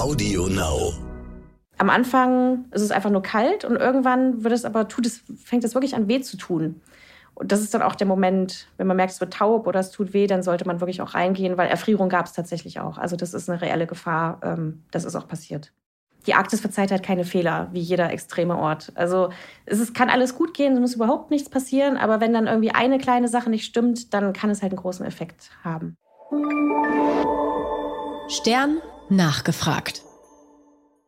Audio Now. Am Anfang ist es einfach nur kalt und irgendwann wird es aber tut es, fängt es wirklich an weh zu tun. Und das ist dann auch der Moment, wenn man merkt, es wird taub oder es tut weh, dann sollte man wirklich auch reingehen, weil Erfrierung gab es tatsächlich auch. Also das ist eine reelle Gefahr. Ähm, das ist auch passiert. Die Arktis verzeiht halt keine Fehler, wie jeder extreme Ort. Also es ist, kann alles gut gehen, es muss überhaupt nichts passieren, aber wenn dann irgendwie eine kleine Sache nicht stimmt, dann kann es halt einen großen Effekt haben. Stern nachgefragt.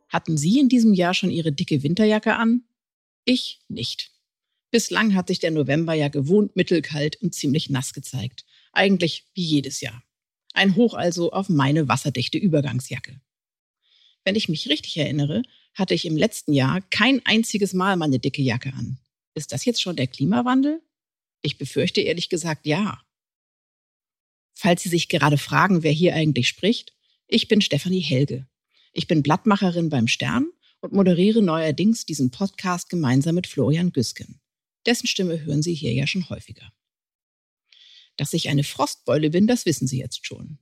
Hatten Sie in diesem Jahr schon Ihre dicke Winterjacke an? Ich nicht. Bislang hat sich der November ja gewohnt mittelkalt und ziemlich nass gezeigt. Eigentlich wie jedes Jahr. Ein Hoch also auf meine wasserdichte Übergangsjacke. Wenn ich mich richtig erinnere, hatte ich im letzten Jahr kein einziges Mal meine dicke Jacke an. Ist das jetzt schon der Klimawandel? Ich befürchte ehrlich gesagt ja. Falls Sie sich gerade fragen, wer hier eigentlich spricht, ich bin Stefanie Helge. Ich bin Blattmacherin beim Stern und moderiere neuerdings diesen Podcast gemeinsam mit Florian Güsken. Dessen Stimme hören Sie hier ja schon häufiger. Dass ich eine Frostbeule bin, das wissen Sie jetzt schon.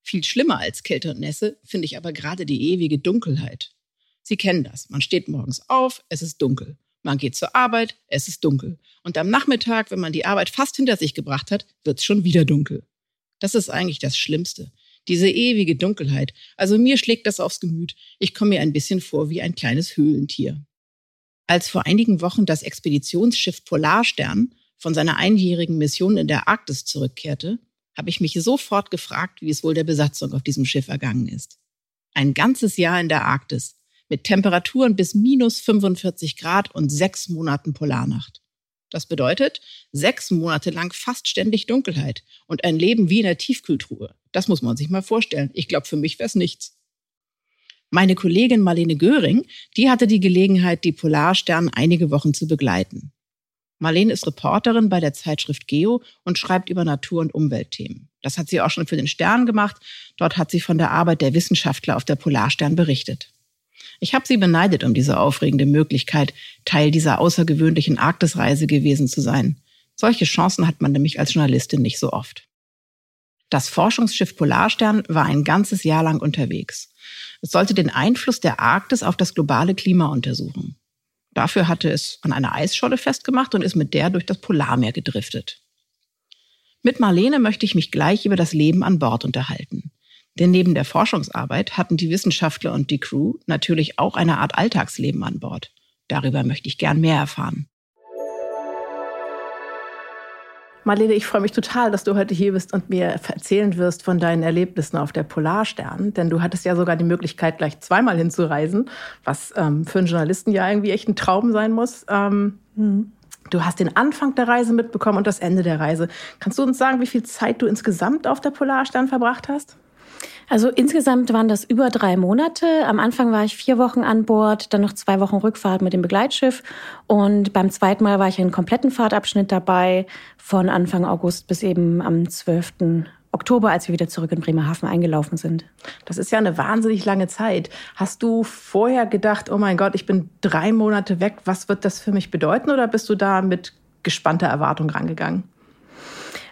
Viel schlimmer als Kälte und Nässe finde ich aber gerade die ewige Dunkelheit. Sie kennen das. Man steht morgens auf, es ist dunkel. Man geht zur Arbeit, es ist dunkel. Und am Nachmittag, wenn man die Arbeit fast hinter sich gebracht hat, wird es schon wieder dunkel. Das ist eigentlich das Schlimmste. Diese ewige Dunkelheit. Also mir schlägt das aufs Gemüt. Ich komme mir ein bisschen vor wie ein kleines Höhlentier. Als vor einigen Wochen das Expeditionsschiff Polarstern von seiner einjährigen Mission in der Arktis zurückkehrte, habe ich mich sofort gefragt, wie es wohl der Besatzung auf diesem Schiff ergangen ist. Ein ganzes Jahr in der Arktis, mit Temperaturen bis minus 45 Grad und sechs Monaten Polarnacht. Das bedeutet sechs Monate lang fast ständig Dunkelheit und ein Leben wie in der Tiefkühltruhe. Das muss man sich mal vorstellen. Ich glaube, für mich wäre es nichts. Meine Kollegin Marlene Göring, die hatte die Gelegenheit, die Polarstern einige Wochen zu begleiten. Marlene ist Reporterin bei der Zeitschrift Geo und schreibt über Natur- und Umweltthemen. Das hat sie auch schon für den Stern gemacht. Dort hat sie von der Arbeit der Wissenschaftler auf der Polarstern berichtet. Ich habe sie beneidet um diese aufregende Möglichkeit, Teil dieser außergewöhnlichen Arktisreise gewesen zu sein. Solche Chancen hat man nämlich als Journalistin nicht so oft. Das Forschungsschiff Polarstern war ein ganzes Jahr lang unterwegs. Es sollte den Einfluss der Arktis auf das globale Klima untersuchen. Dafür hatte es an einer Eisscholle festgemacht und ist mit der durch das Polarmeer gedriftet. Mit Marlene möchte ich mich gleich über das Leben an Bord unterhalten. Denn neben der Forschungsarbeit hatten die Wissenschaftler und die Crew natürlich auch eine Art Alltagsleben an Bord. Darüber möchte ich gern mehr erfahren. Marlene, ich freue mich total, dass du heute hier bist und mir erzählen wirst von deinen Erlebnissen auf der Polarstern. Denn du hattest ja sogar die Möglichkeit, gleich zweimal hinzureisen, was ähm, für einen Journalisten ja irgendwie echt ein Traum sein muss. Ähm, mhm. Du hast den Anfang der Reise mitbekommen und das Ende der Reise. Kannst du uns sagen, wie viel Zeit du insgesamt auf der Polarstern verbracht hast? Also insgesamt waren das über drei Monate. Am Anfang war ich vier Wochen an Bord, dann noch zwei Wochen Rückfahrt mit dem Begleitschiff. Und beim zweiten Mal war ich einen kompletten Fahrtabschnitt dabei, von Anfang August bis eben am 12. Oktober, als wir wieder zurück in Bremerhaven eingelaufen sind. Das ist ja eine wahnsinnig lange Zeit. Hast du vorher gedacht, oh mein Gott, ich bin drei Monate weg, was wird das für mich bedeuten? Oder bist du da mit gespannter Erwartung rangegangen?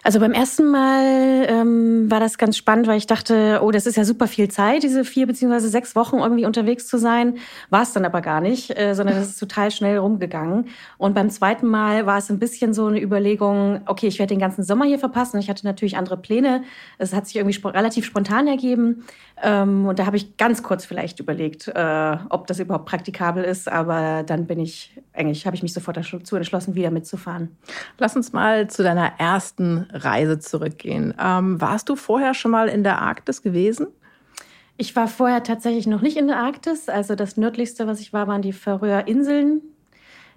Also beim ersten Mal ähm, war das ganz spannend, weil ich dachte, oh, das ist ja super viel Zeit, diese vier beziehungsweise sechs Wochen irgendwie unterwegs zu sein. War es dann aber gar nicht, äh, sondern das ist total schnell rumgegangen. Und beim zweiten Mal war es ein bisschen so eine Überlegung, okay, ich werde den ganzen Sommer hier verpassen. Ich hatte natürlich andere Pläne. Es hat sich irgendwie sp relativ spontan ergeben. Ähm, und da habe ich ganz kurz vielleicht überlegt, äh, ob das überhaupt praktikabel ist. Aber dann bin ich, eigentlich habe ich mich sofort dazu entschlossen, wieder mitzufahren. Lass uns mal zu deiner ersten Reise zurückgehen. Ähm, warst du vorher schon mal in der Arktis gewesen? Ich war vorher tatsächlich noch nicht in der Arktis. Also das nördlichste, was ich war, waren die Färöer Inseln.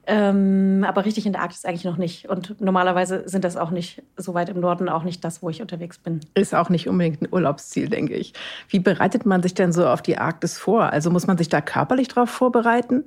Ähm, aber richtig in der Arktis eigentlich noch nicht. Und normalerweise sind das auch nicht so weit im Norden, auch nicht das, wo ich unterwegs bin. Ist auch nicht unbedingt ein Urlaubsziel, denke ich. Wie bereitet man sich denn so auf die Arktis vor? Also muss man sich da körperlich darauf vorbereiten?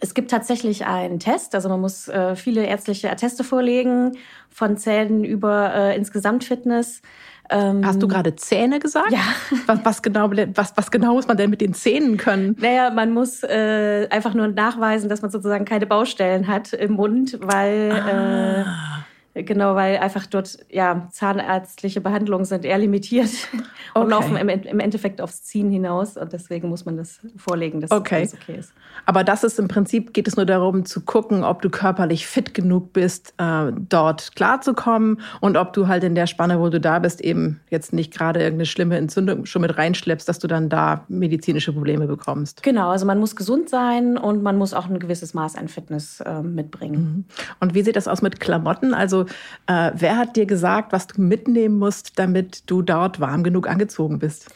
Es gibt tatsächlich einen Test, also man muss äh, viele ärztliche Atteste vorlegen, von Zähnen über äh, insgesamt Fitness. Ähm, Hast du gerade Zähne gesagt? Ja. Was, was, genau, was, was genau muss man denn mit den Zähnen können? Naja, man muss äh, einfach nur nachweisen, dass man sozusagen keine Baustellen hat im Mund, weil ah. Genau, weil einfach dort ja zahnärztliche Behandlungen sind eher limitiert und Okay. laufen im, im Endeffekt aufs Ziehen hinaus und deswegen muss man das vorlegen, dass Okay. alles okay ist. Aber das ist im Prinzip, geht es nur darum zu gucken, ob du körperlich fit genug bist, äh, dort klarzukommen und ob du halt in der Spanne, wo du da bist, eben jetzt nicht gerade irgendeine schlimme Entzündung schon mit reinschleppst, dass du dann da medizinische Probleme bekommst. Genau, also man muss gesund sein und man muss auch ein gewisses Maß an Fitness äh, mitbringen. Und wie sieht das aus mit Klamotten? Also äh, wer hat dir gesagt, was du mitnehmen musst, damit du dort warm genug angezogen bist?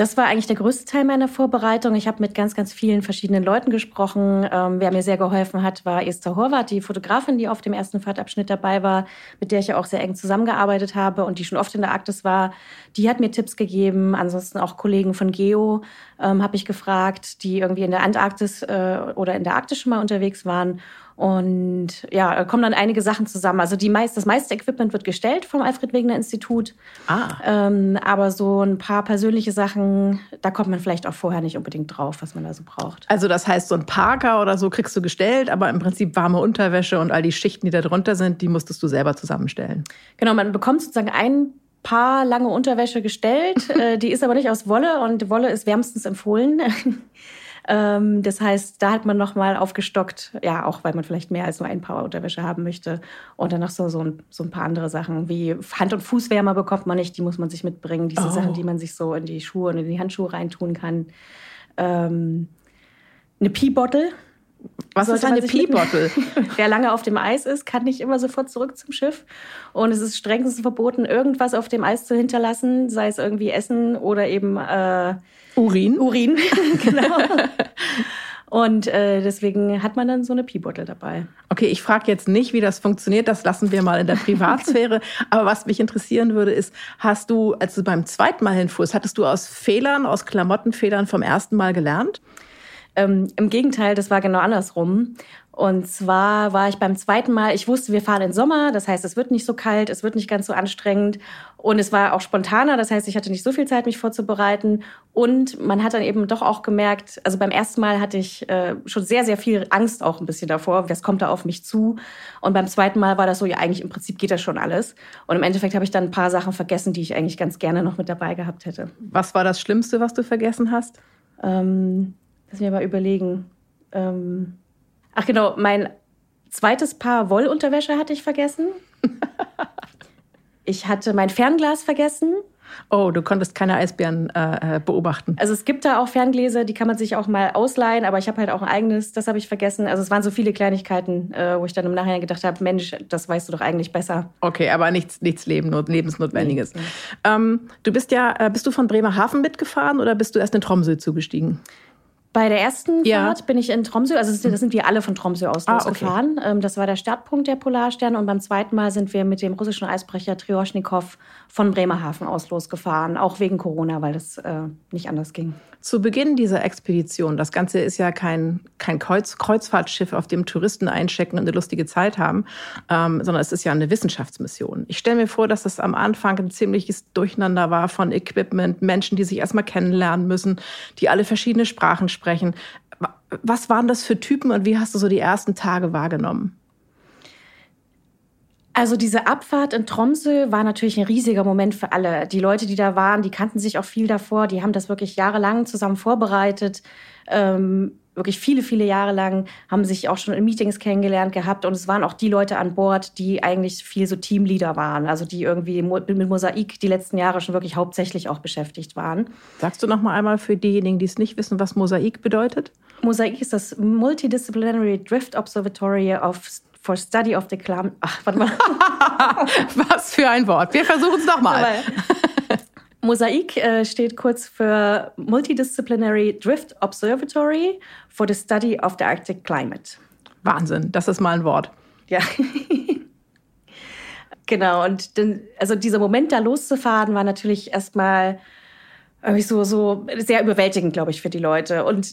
Das war eigentlich der größte Teil meiner Vorbereitung. Ich habe mit ganz, ganz vielen verschiedenen Leuten gesprochen. Ähm, wer mir sehr geholfen hat, war Esther Horvath, die Fotografin, die auf dem ersten Fahrtabschnitt dabei war, mit der ich ja auch sehr eng zusammengearbeitet habe und die schon oft in der Arktis war. Die hat mir Tipps gegeben. Ansonsten auch Kollegen von Geo ähm, habe ich gefragt, die irgendwie in der Antarktis äh, oder in der Arktis schon mal unterwegs waren. Und ja, da kommen dann einige Sachen zusammen. Also die meist, das meiste Equipment wird gestellt vom Alfred Wegener Institut. Ah, Ähm, aber so ein paar persönliche Sachen, da kommt man vielleicht auch vorher nicht unbedingt drauf, was man da so braucht. also das heißt, so ein Parker oder so kriegst du gestellt, aber im Prinzip warme Unterwäsche und all die Schichten, die da drunter sind, die musstest du selber zusammenstellen. Genau, man bekommt sozusagen ein paar lange Unterwäsche gestellt. äh, die ist aber nicht aus Wolle und Wolle ist wärmstens empfohlen. Ähm, das heißt, da hat man nochmal aufgestockt, ja, auch weil man vielleicht mehr als nur ein Paar Unterwäsche haben möchte. Und dann noch so, so, ein, so ein paar andere Sachen, wie Hand- und Fußwärmer bekommt man nicht, die muss man sich mitbringen. Diese Oh. Sachen, die man sich so in die Schuhe und in die Handschuhe reintun kann. Ähm, eine Pee-Bottle. Was ist Sollte man eine. Pee-Bottle? Wer lange auf dem Eis ist, kann nicht immer sofort zurück zum Schiff. Und es ist strengstens verboten, irgendwas auf dem Eis zu hinterlassen, sei es irgendwie Essen oder eben äh, Urin? Urin. genau. Und äh, deswegen hat man dann so eine Pee-Bottle dabei. Okay, ich frage jetzt nicht, wie das funktioniert, das lassen wir mal in der Privatsphäre. Aber was mich interessieren würde, ist, hast du, als du beim zweiten Mal hinfuhrst, hattest du aus Fehlern, aus Klamottenfehlern vom ersten Mal gelernt? Ähm, Im Gegenteil, das war genau andersrum. Und zwar war ich beim zweiten Mal, ich wusste, wir fahren in Sommer, das heißt, es wird nicht so kalt, es wird nicht ganz so anstrengend. Und es war auch spontaner, das heißt, ich hatte nicht so viel Zeit, mich vorzubereiten. Und man hat dann eben doch auch gemerkt, also beim ersten Mal hatte ich äh, schon sehr, sehr viel Angst auch ein bisschen davor, was kommt da auf mich zu. Und beim zweiten Mal war das so, ja, eigentlich im Prinzip geht das schon alles. Und im Endeffekt habe ich dann ein paar Sachen vergessen, die ich eigentlich ganz gerne noch mit dabei gehabt hätte. Was war das Schlimmste, was du vergessen hast? Ähm, lass mich mal überlegen. Ähm, ach genau, mein zweites Paar Wollunterwäsche hatte ich vergessen. ich hatte mein Fernglas vergessen. Oh, du konntest keine Eisbären äh, äh, beobachten. Also es gibt da auch Ferngläser, die kann man sich auch mal ausleihen, aber ich habe halt auch ein eigenes, das habe ich vergessen. Also es waren so viele Kleinigkeiten, äh, wo ich dann im Nachhinein gedacht habe, Mensch, das weißt du doch eigentlich besser. Okay, aber nichts, nichts Leben, Lebensnotwendiges. Ähm, du bist ja, äh, bist du von Bremerhaven mitgefahren oder bist du erst in Tromsø zugestiegen? Bei der ersten Ja. Fahrt bin ich in Tromsø, also das sind- wir alle von Tromsø aus Ah, okay. losgefahren. Ähm, Das war der Startpunkt der Polarstern und beim zweiten Mal sind wir mit dem russischen Eisbrecher Trioschnikow von Bremerhaven aus losgefahren, auch wegen Corona, weil das äh, nicht anders ging. Zu Beginn dieser Expedition, das Ganze ist ja kein, kein Kreuz, Kreuzfahrtschiff, auf dem Touristen einchecken und eine lustige Zeit haben, ähm, sondern es ist ja eine Wissenschaftsmission. Ich stelle mir vor, dass das am Anfang ein ziemliches Durcheinander war von Equipment, Menschen, die sich erstmal kennenlernen müssen, die alle verschiedene Sprachen sprechen. Wa- Was waren das für Typen und wie hast du so die ersten Tage wahrgenommen? Also diese Abfahrt in Tromsø war natürlich ein riesiger Moment für alle. Die Leute, die da waren, die kannten sich auch viel davor, die haben das wirklich jahrelang zusammen vorbereitet. Ähm, wirklich viele, viele Jahre lang haben sich auch schon in Meetings kennengelernt gehabt. Und es waren auch die Leute an Bord, die eigentlich viel so Teamleader waren. Also die irgendwie mit Mosaik die letzten Jahre schon wirklich hauptsächlich auch beschäftigt waren. Sagst du noch mal einmal für diejenigen, die es nicht wissen, was Mosaik bedeutet? Mosaik ist das Multidisciplinary Drift Observatory of, for Study of the Climate. Ach, warte mal. Was für ein Wort. Wir versuchen es nochmal. Mosaik äh, steht kurz für Multidisciplinary Drift Observatory for the Study of the Arctic Climate. Wahnsinn, das ist mal ein Wort. Ja. genau, und dann, also dieser Moment, da loszufahren, war natürlich erstmal irgendwie so, so sehr überwältigend, glaube ich, für die Leute. Und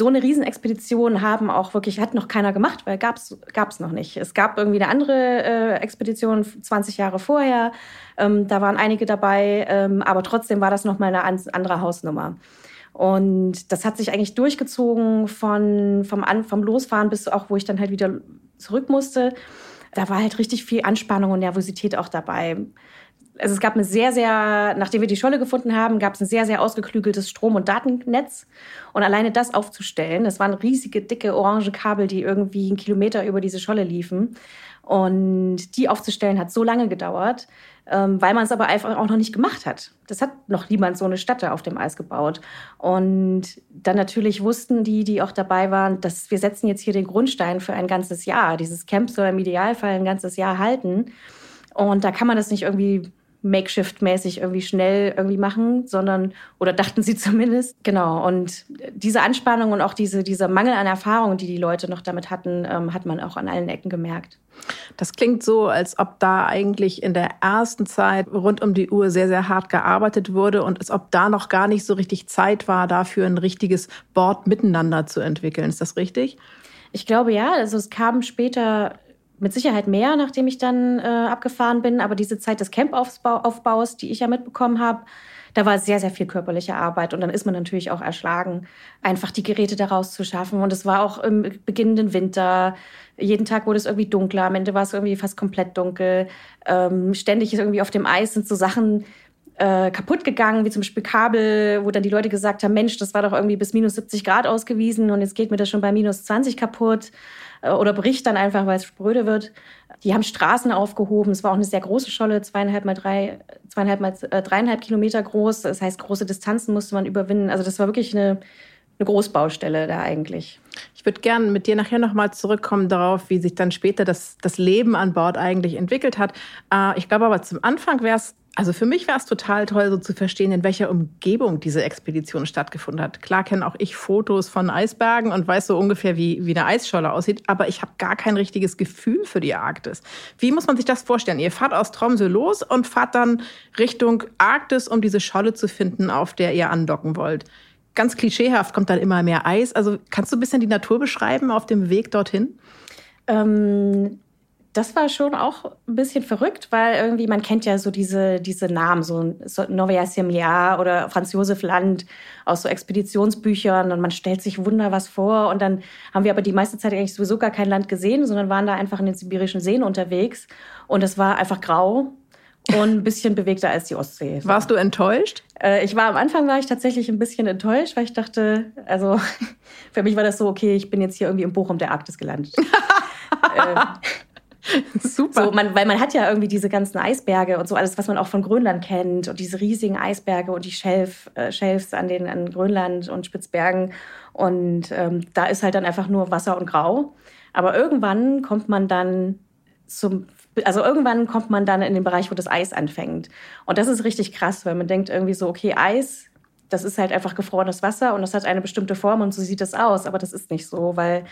so eine Riesenexpedition haben auch wirklich, hat noch keiner gemacht, weil gab es noch nicht. Es gab irgendwie eine andere äh, Expedition 20 Jahre vorher. Ähm, da waren einige dabei, ähm, aber trotzdem war das nochmal eine an- andere Hausnummer. Und das hat sich eigentlich durchgezogen von, vom, An vom Losfahren bis auch, wo ich dann halt wieder zurück musste. da war halt richtig viel Anspannung und Nervosität auch dabei. Also es gab eine sehr, sehr, nachdem wir die Scholle gefunden haben, gab es ein sehr, sehr ausgeklügeltes Strom- und Datennetz. Und alleine das aufzustellen, das waren riesige, dicke, orange Kabel, die irgendwie einen Kilometer über diese Scholle liefen. Und die aufzustellen hat so lange gedauert, ähm, weil man es aber einfach auch noch nicht gemacht hat. Das hat noch niemand so eine Stadt auf dem Eis gebaut. Und dann natürlich wussten die, die auch dabei waren, dass wir setzen jetzt hier den Grundstein für ein ganzes Jahr. Dieses Camp soll im Idealfall ein ganzes Jahr halten. Und da kann man das nicht irgendwie Makeshift-mäßig irgendwie schnell irgendwie machen, sondern, oder dachten sie zumindest. Genau. Und diese Anspannung und auch diese, dieser Mangel an Erfahrung, die die Leute noch damit hatten, ähm, hat man auch an allen Ecken gemerkt. Das klingt so, als ob da eigentlich in der ersten Zeit rund um die Uhr sehr, sehr hart gearbeitet wurde und als ob da noch gar nicht so richtig Zeit war, dafür ein richtiges Board miteinander zu entwickeln. Ist das richtig? Ich glaube ja. Also es kam später mit Sicherheit mehr, nachdem ich dann äh, abgefahren bin. Aber diese Zeit des Campaufbaus, die ich ja mitbekommen habe, da war sehr, sehr viel körperliche Arbeit. Und dann ist man natürlich auch erschlagen, einfach die Geräte daraus zu schaffen. Und es war auch im beginnenden Winter. Jeden Tag wurde es irgendwie dunkler. Am Ende war es irgendwie fast komplett dunkel. Ähm, ständig ist irgendwie auf dem Eis sind so Sachen äh, kaputt gegangen, wie zum Beispiel Kabel, wo dann die Leute gesagt haben, Mensch, das war doch irgendwie bis minus 70 Grad ausgewiesen und jetzt geht mir das schon bei minus 20 kaputt. Äh, oder bricht dann einfach, weil es spröde wird. Die haben Straßen aufgehoben. Es war auch eine sehr große Scholle, zweieinhalb mal drei, zweieinhalb mal äh, dreieinhalb Kilometer groß. Das heißt, große Distanzen musste man überwinden. Also das war wirklich eine, eine Großbaustelle da eigentlich. Ich würde gerne mit dir nachher nochmal zurückkommen darauf, wie sich dann später das, das Leben an Bord eigentlich entwickelt hat. Äh, ich glaube aber zum Anfang wäre es also für mich war es total toll, so zu verstehen, in welcher Umgebung diese Expedition stattgefunden hat. Klar kenne auch ich Fotos von Eisbergen und weiß so ungefähr, wie, wie eine Eisscholle aussieht, aber ich habe gar kein richtiges Gefühl für die Arktis. Wie muss man sich das vorstellen? Ihr fahrt aus Tromsø los und fahrt dann Richtung Arktis, um diese Scholle zu finden, auf der ihr andocken wollt. Ganz klischeehaft kommt dann immer mehr Eis. Also kannst du ein bisschen die Natur beschreiben auf dem Weg dorthin? Ähm das war schon auch ein bisschen verrückt, weil irgendwie man kennt ja so diese, diese Namen, so, so Novaya Semlja oder Franz Josef Land aus so Expeditionsbüchern und man stellt sich wunder was vor und dann haben wir aber die meiste Zeit eigentlich sowieso gar kein Land gesehen, sondern waren da einfach in den sibirischen Seen unterwegs und es war einfach grau und ein bisschen bewegter als die Ostsee. Warst du enttäuscht? Äh, ich war am Anfang war ich tatsächlich ein bisschen enttäuscht, weil ich dachte, also für mich war das so okay, ich bin jetzt hier irgendwie im Bochum der Arktis gelandet. äh, Super. So, man, weil man hat ja irgendwie diese ganzen Eisberge und so alles, was man auch von Grönland kennt und diese riesigen Eisberge und die Shelf, äh, Shelfs an den an Grönland und Spitzbergen und ähm, da ist halt dann einfach nur Wasser und Grau. Aber irgendwann kommt man dann zum also irgendwann kommt man dann in den Bereich, wo das Eis anfängt. Und das ist richtig krass, weil man denkt irgendwie so, okay, Eis, das ist halt einfach gefrorenes Wasser und das hat eine bestimmte Form und so sieht es aus. Aber das ist nicht so, weil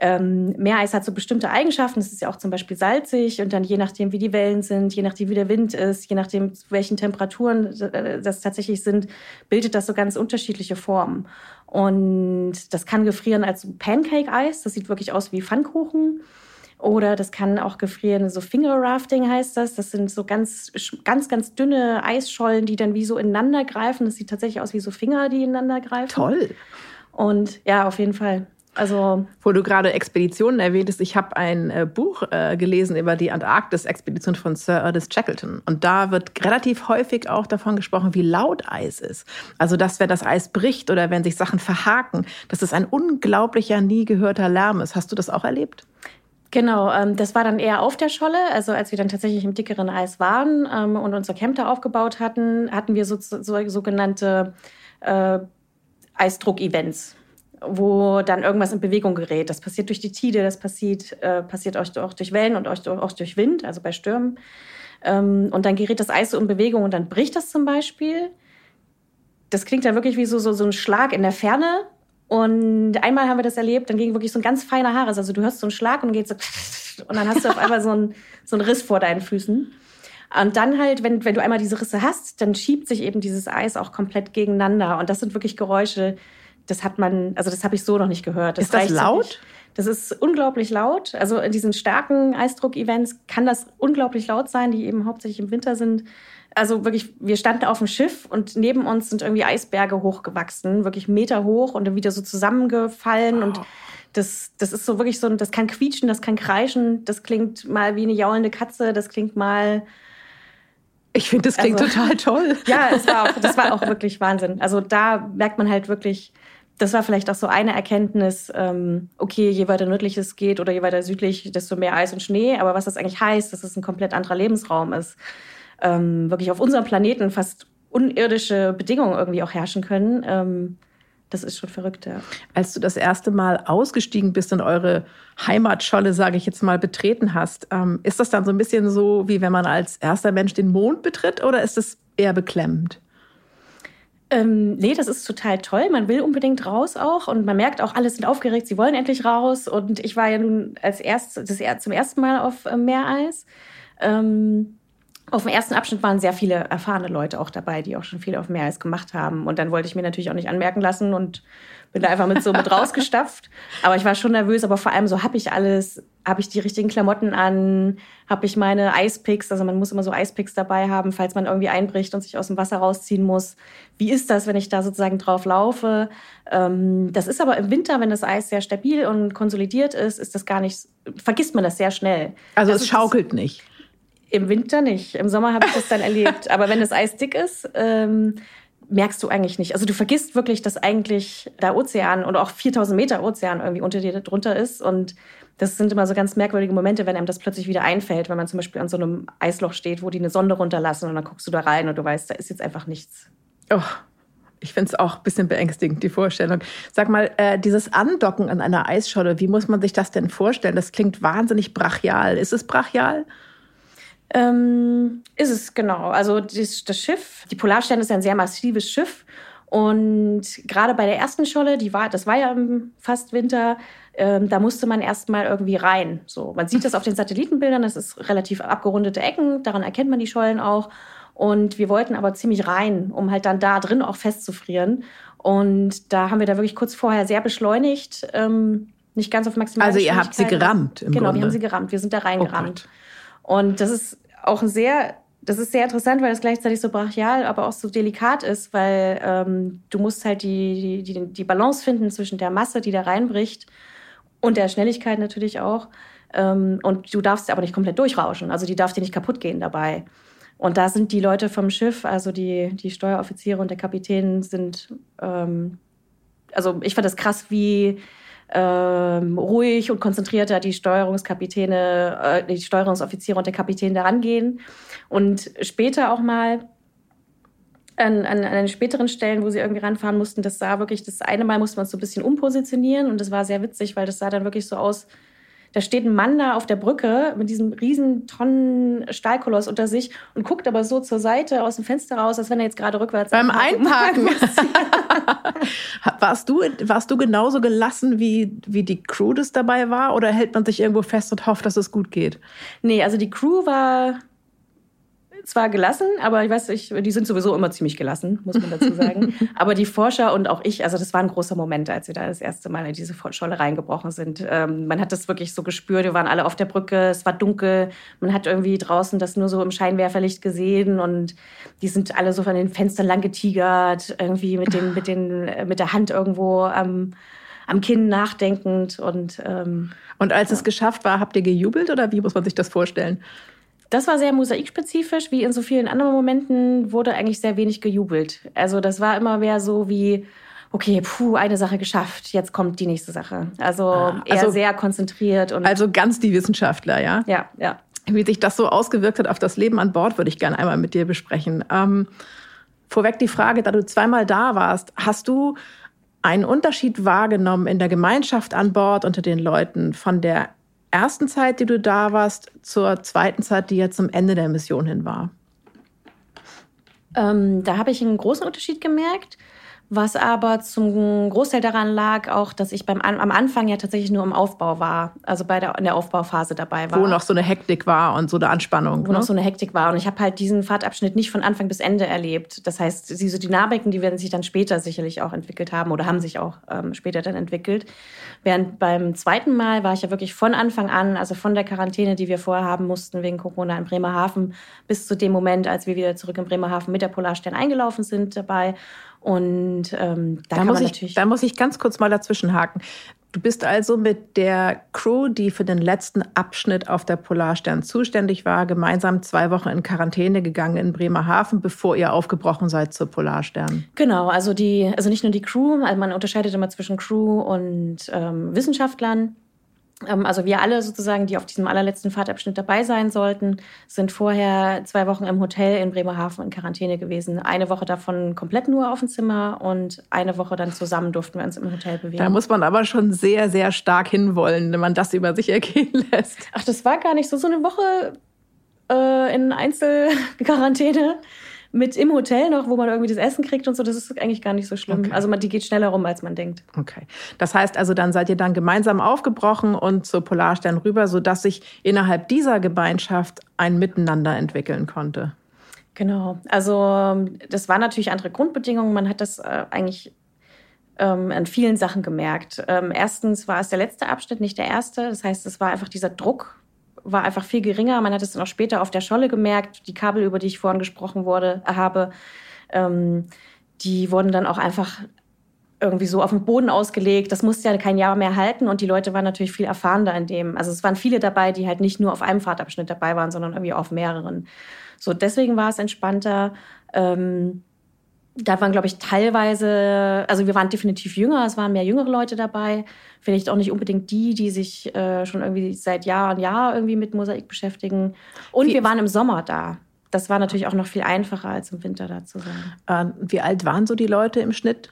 ähm, Meereis hat so bestimmte Eigenschaften. Es ist ja auch zum Beispiel salzig und dann je nachdem, wie die Wellen sind, je nachdem, wie der Wind ist, je nachdem, zu welchen Temperaturen das tatsächlich sind, bildet das so ganz unterschiedliche Formen. Und das kann gefrieren als Pancake-Eis. Das sieht wirklich aus wie Pfannkuchen. Oder das kann auch gefrieren, so Finger Rafting heißt das. Das sind so ganz, ganz, ganz dünne Eisschollen, die dann wie so ineinander greifen. Das sieht tatsächlich aus wie so Finger, die ineinander greifen. Toll. Und ja, auf jeden Fall. Also wo du gerade Expeditionen erwähntest, ich habe ein äh, Buch äh, gelesen über die Antarktis-Expedition von Sir Ernest Shackleton und da wird relativ häufig auch davon gesprochen, wie laut Eis ist. Also dass wenn das Eis bricht oder wenn sich Sachen verhaken, dass es ein unglaublicher, nie gehörter Lärm ist. Hast du das auch erlebt? Genau, ähm, das war dann eher auf der Scholle. Also als wir dann tatsächlich im dickeren Eis waren ähm, und unser Camp da aufgebaut hatten, hatten wir so, so sogenannte äh, Eisdruck-Events wo dann irgendwas in Bewegung gerät. Das passiert durch die Tide, das passiert, äh, passiert auch, durch Wellen und auch, durch Wind, also bei Stürmen. Ähm, und dann gerät das Eis so in Bewegung und dann bricht das zum Beispiel. Das klingt dann wirklich wie so, so, so ein Schlag in der Ferne. Und einmal haben wir das erlebt, dann ging wirklich so ein ganz feiner Haar. Also du hörst so einen Schlag und geht so und dann hast du auf einmal so einen, so einen Riss vor deinen Füßen. Und dann halt, wenn, wenn du einmal diese Risse hast, dann schiebt sich eben dieses Eis auch komplett gegeneinander. Und das sind wirklich Geräusche, das hat man, also das habe ich so noch nicht gehört. Das ist das laut? Das ist unglaublich laut. Also in diesen starken Eisdruck-Events kann das unglaublich laut sein, die eben hauptsächlich im Winter sind. Also wirklich, wir standen auf dem Schiff und neben uns sind irgendwie Eisberge hochgewachsen, wirklich Meter hoch und dann wieder so zusammengefallen. Oh. Und Das, das ist so wirklich so, das kann quietschen, das kann kreischen, das klingt mal wie eine jaulende Katze, das klingt mal. Ich finde, das klingt also, total toll. Ja, es war auch, das war auch wirklich Wahnsinn. Also da merkt man halt wirklich, das war vielleicht auch so eine Erkenntnis, ähm, okay, je weiter nördlich es geht oder je weiter südlich, desto mehr Eis und Schnee. Aber was das eigentlich heißt, dass es ein komplett anderer Lebensraum ist. Ähm, wirklich auf unserem Planeten fast unirdische Bedingungen irgendwie auch herrschen können. Ähm, das ist schon verrückt, ja. Als du das erste Mal ausgestiegen bist und eure Heimatscholle, sage ich jetzt mal, betreten hast, ähm, ist das dann so ein bisschen so, wie wenn man als erster Mensch den Mond betritt oder ist es eher beklemmend? Ähm, nee, das ist total toll. Man will unbedingt raus auch und man merkt auch, alle sind aufgeregt, sie wollen endlich raus. Und ich war ja nun als erst, das, zum ersten Mal auf äh, Meereis. Ähm, auf dem ersten Abschnitt waren sehr viele erfahrene Leute auch dabei, die auch schon viel auf Meereis gemacht haben. Und dann wollte ich mir natürlich auch nicht anmerken lassen und bin da einfach mit so mit rausgestapft. Aber ich war schon nervös, aber vor allem so, habe ich alles, habe ich die richtigen Klamotten an, habe ich meine Eispicks, also man muss immer so Eispicks dabei haben, falls man irgendwie einbricht und sich aus dem Wasser rausziehen muss. Wie ist das, wenn ich da sozusagen drauf laufe? Ähm, das ist aber im Winter, wenn das Eis sehr stabil und konsolidiert ist, ist das gar nicht, vergisst man das sehr schnell. Also das es schaukelt nicht. Im Winter nicht. Im Sommer habe ich das dann erlebt. Aber wenn das Eis dick ist, ähm, merkst du eigentlich nicht. Also du vergisst wirklich, dass eigentlich der Ozean und auch 4000 Meter Ozean irgendwie unter dir drunter ist. Und das sind immer so ganz merkwürdige Momente, wenn einem das plötzlich wieder einfällt, wenn man zum Beispiel an so einem Eisloch steht, wo die eine Sonde runterlassen und dann guckst du da rein und du weißt, da ist jetzt einfach nichts. Oh, ich finde es auch ein bisschen beängstigend, die Vorstellung. Sag mal, äh, dieses Andocken an einer Eisscholle, wie muss man sich das denn vorstellen? Das klingt wahnsinnig brachial. Ist es brachial? Ähm, ist es, genau. Also das, das Schiff, die Polarstern ist ein sehr massives Schiff. Und gerade bei der ersten Scholle, die war, das war ja fast Winter, ähm, da musste man erstmal irgendwie rein. So, man sieht das auf den Satellitenbildern, das ist relativ abgerundete Ecken, daran erkennt man die Schollen auch. Und wir wollten aber ziemlich rein, um halt dann da drin auch festzufrieren. Und da haben wir da wirklich kurz vorher sehr beschleunigt, ähm, nicht ganz auf maximal. Also ihr habt sie gerammt im Genau, Grunde. wir haben sie gerammt. Wir sind da reingerammt. Oh und das ist auch sehr, das ist sehr interessant, weil es gleichzeitig so brachial, aber auch so delikat ist, weil ähm, du musst halt die, die, die Balance finden zwischen der Masse, die da reinbricht und der Schnelligkeit natürlich auch. Ähm, und du darfst aber nicht komplett durchrauschen. Also die darf dir nicht kaputt gehen dabei. Und da sind die Leute vom Schiff, also die, die Steueroffiziere und der Kapitän sind, ähm, also ich fand das krass, wie ähm, ruhig und konzentrierter die Steuerungskapitäne, äh, die Steuerungsoffiziere und der Kapitän daran gehen. Und später auch mal an, an, an den späteren Stellen, wo sie irgendwie ranfahren mussten, das sah wirklich, das eine Mal musste man es so ein bisschen umpositionieren und das war sehr witzig, weil das sah dann wirklich so aus, da steht ein Mann da auf der Brücke mit diesem riesen Tonnen Stahlkoloss unter sich und guckt aber so zur Seite aus dem Fenster raus, als wenn er jetzt gerade rückwärts beim Einparken. warst du warst du genauso gelassen wie wie die Crew das dabei war oder hält man sich irgendwo fest und hofft, dass es gut geht? Nee, also die Crew war zwar gelassen, aber ich weiß, ich, die sind sowieso immer ziemlich gelassen, muss man dazu sagen. aber die Forscher und auch ich, also das war ein großer Moment, als wir da das erste Mal in diese Scholle reingebrochen sind. Ähm, man hat das wirklich so gespürt, wir waren alle auf der Brücke, es war dunkel, man hat irgendwie draußen das nur so im Scheinwerferlicht gesehen und die sind alle so von den Fenstern lang getigert, irgendwie mit, den, mit, den, mit der Hand irgendwo am, am Kinn nachdenkend und ähm, und als ja. es geschafft war, habt ihr gejubelt oder wie muss man sich das vorstellen? Das war sehr mosaikspezifisch. Wie in so vielen anderen Momenten wurde eigentlich sehr wenig gejubelt. Also das war immer mehr so wie, okay, puh, eine Sache geschafft, jetzt kommt die nächste Sache. Also, ah, also eher sehr konzentriert. Und also ganz die Wissenschaftler, ja? Ja, ja. Wie sich das so ausgewirkt hat auf das Leben an Bord, würde ich gerne einmal mit dir besprechen. Ähm, vorweg die Frage, da du zweimal da warst, hast du einen Unterschied wahrgenommen in der Gemeinschaft an Bord unter den Leuten von der ersten Zeit, die du da warst, zur zweiten Zeit, die jetzt zum Ende der Mission hin war? Ähm, da habe ich einen großen Unterschied gemerkt was aber zum Großteil daran lag, auch, dass ich beim, am Anfang ja tatsächlich nur im Aufbau war, also bei der, in der Aufbauphase dabei war. Wo noch so eine Hektik war und so eine Anspannung. Wo ne? noch so eine Hektik war. Und ich habe halt diesen Fahrtabschnitt nicht von Anfang bis Ende erlebt. Das heißt, diese Dynamiken, die werden sich dann später sicherlich auch entwickelt haben oder haben sich auch ähm, später dann entwickelt. Während beim zweiten Mal war ich ja wirklich von Anfang an, also von der Quarantäne, die wir vorher haben mussten wegen Corona in Bremerhaven, bis zu dem Moment, als wir wieder zurück in Bremerhaven mit der Polarstern eingelaufen sind dabei. Und ähm, da, da muss ich, da muss ich ganz kurz mal dazwischen haken. Du bist also mit der Crew, die für den letzten Abschnitt auf der Polarstern zuständig war, gemeinsam zwei Wochen in Quarantäne gegangen in Bremerhaven, bevor ihr aufgebrochen seid zur Polarstern. Genau, also die, also nicht nur die Crew, also man unterscheidet immer zwischen Crew und ähm, Wissenschaftlern. Ähm, also wir alle sozusagen, die auf diesem allerletzten Fahrtabschnitt dabei sein sollten, sind vorher zwei Wochen im Hotel in Bremerhaven in Quarantäne gewesen. Eine Woche davon komplett nur auf dem Zimmer und eine Woche dann zusammen durften wir uns im Hotel bewegen. Da muss man aber schon sehr, sehr stark hinwollen, wenn man das über sich ergehen lässt. Ach, das war gar nicht so. So eine Woche äh, in Einzelquarantäne mit im Hotel noch, wo man irgendwie das Essen kriegt und so, das ist eigentlich gar nicht so schlimm. Okay. Also man, die geht schneller rum, als man denkt. Okay. Das heißt also, dann seid ihr dann gemeinsam aufgebrochen und zur Polarstern rüber, sodass sich innerhalb dieser Gemeinschaft ein Miteinander entwickeln konnte. Genau. Also das waren natürlich andere Grundbedingungen. Man hat das äh, eigentlich ähm, an vielen Sachen gemerkt. Ähm, erstens war es der letzte Abschnitt, nicht der erste. Das heißt, es war einfach dieser Druck war einfach viel geringer. Man hat es dann auch später auf der Scholle gemerkt. Die Kabel, über die ich vorhin gesprochen wurde, habe, ähm, die wurden dann auch einfach irgendwie so auf den Boden ausgelegt. Das musste ja kein Jahr mehr halten und die Leute waren natürlich viel erfahrener in dem. Also es waren viele dabei, die halt nicht nur auf einem Fahrtabschnitt dabei waren, sondern irgendwie auf mehreren. So deswegen war es entspannter. Ähm, da waren, glaube ich, teilweise, also wir waren definitiv jünger, es waren mehr jüngere Leute dabei. Vielleicht auch nicht unbedingt die, die sich äh, schon irgendwie seit Jahr und Jahr irgendwie mit Mosaik beschäftigen. Und wie, wir waren im Sommer da. Das war natürlich auch noch viel einfacher, als im Winter da zu sein. Äh, wie alt waren so die Leute im Schnitt?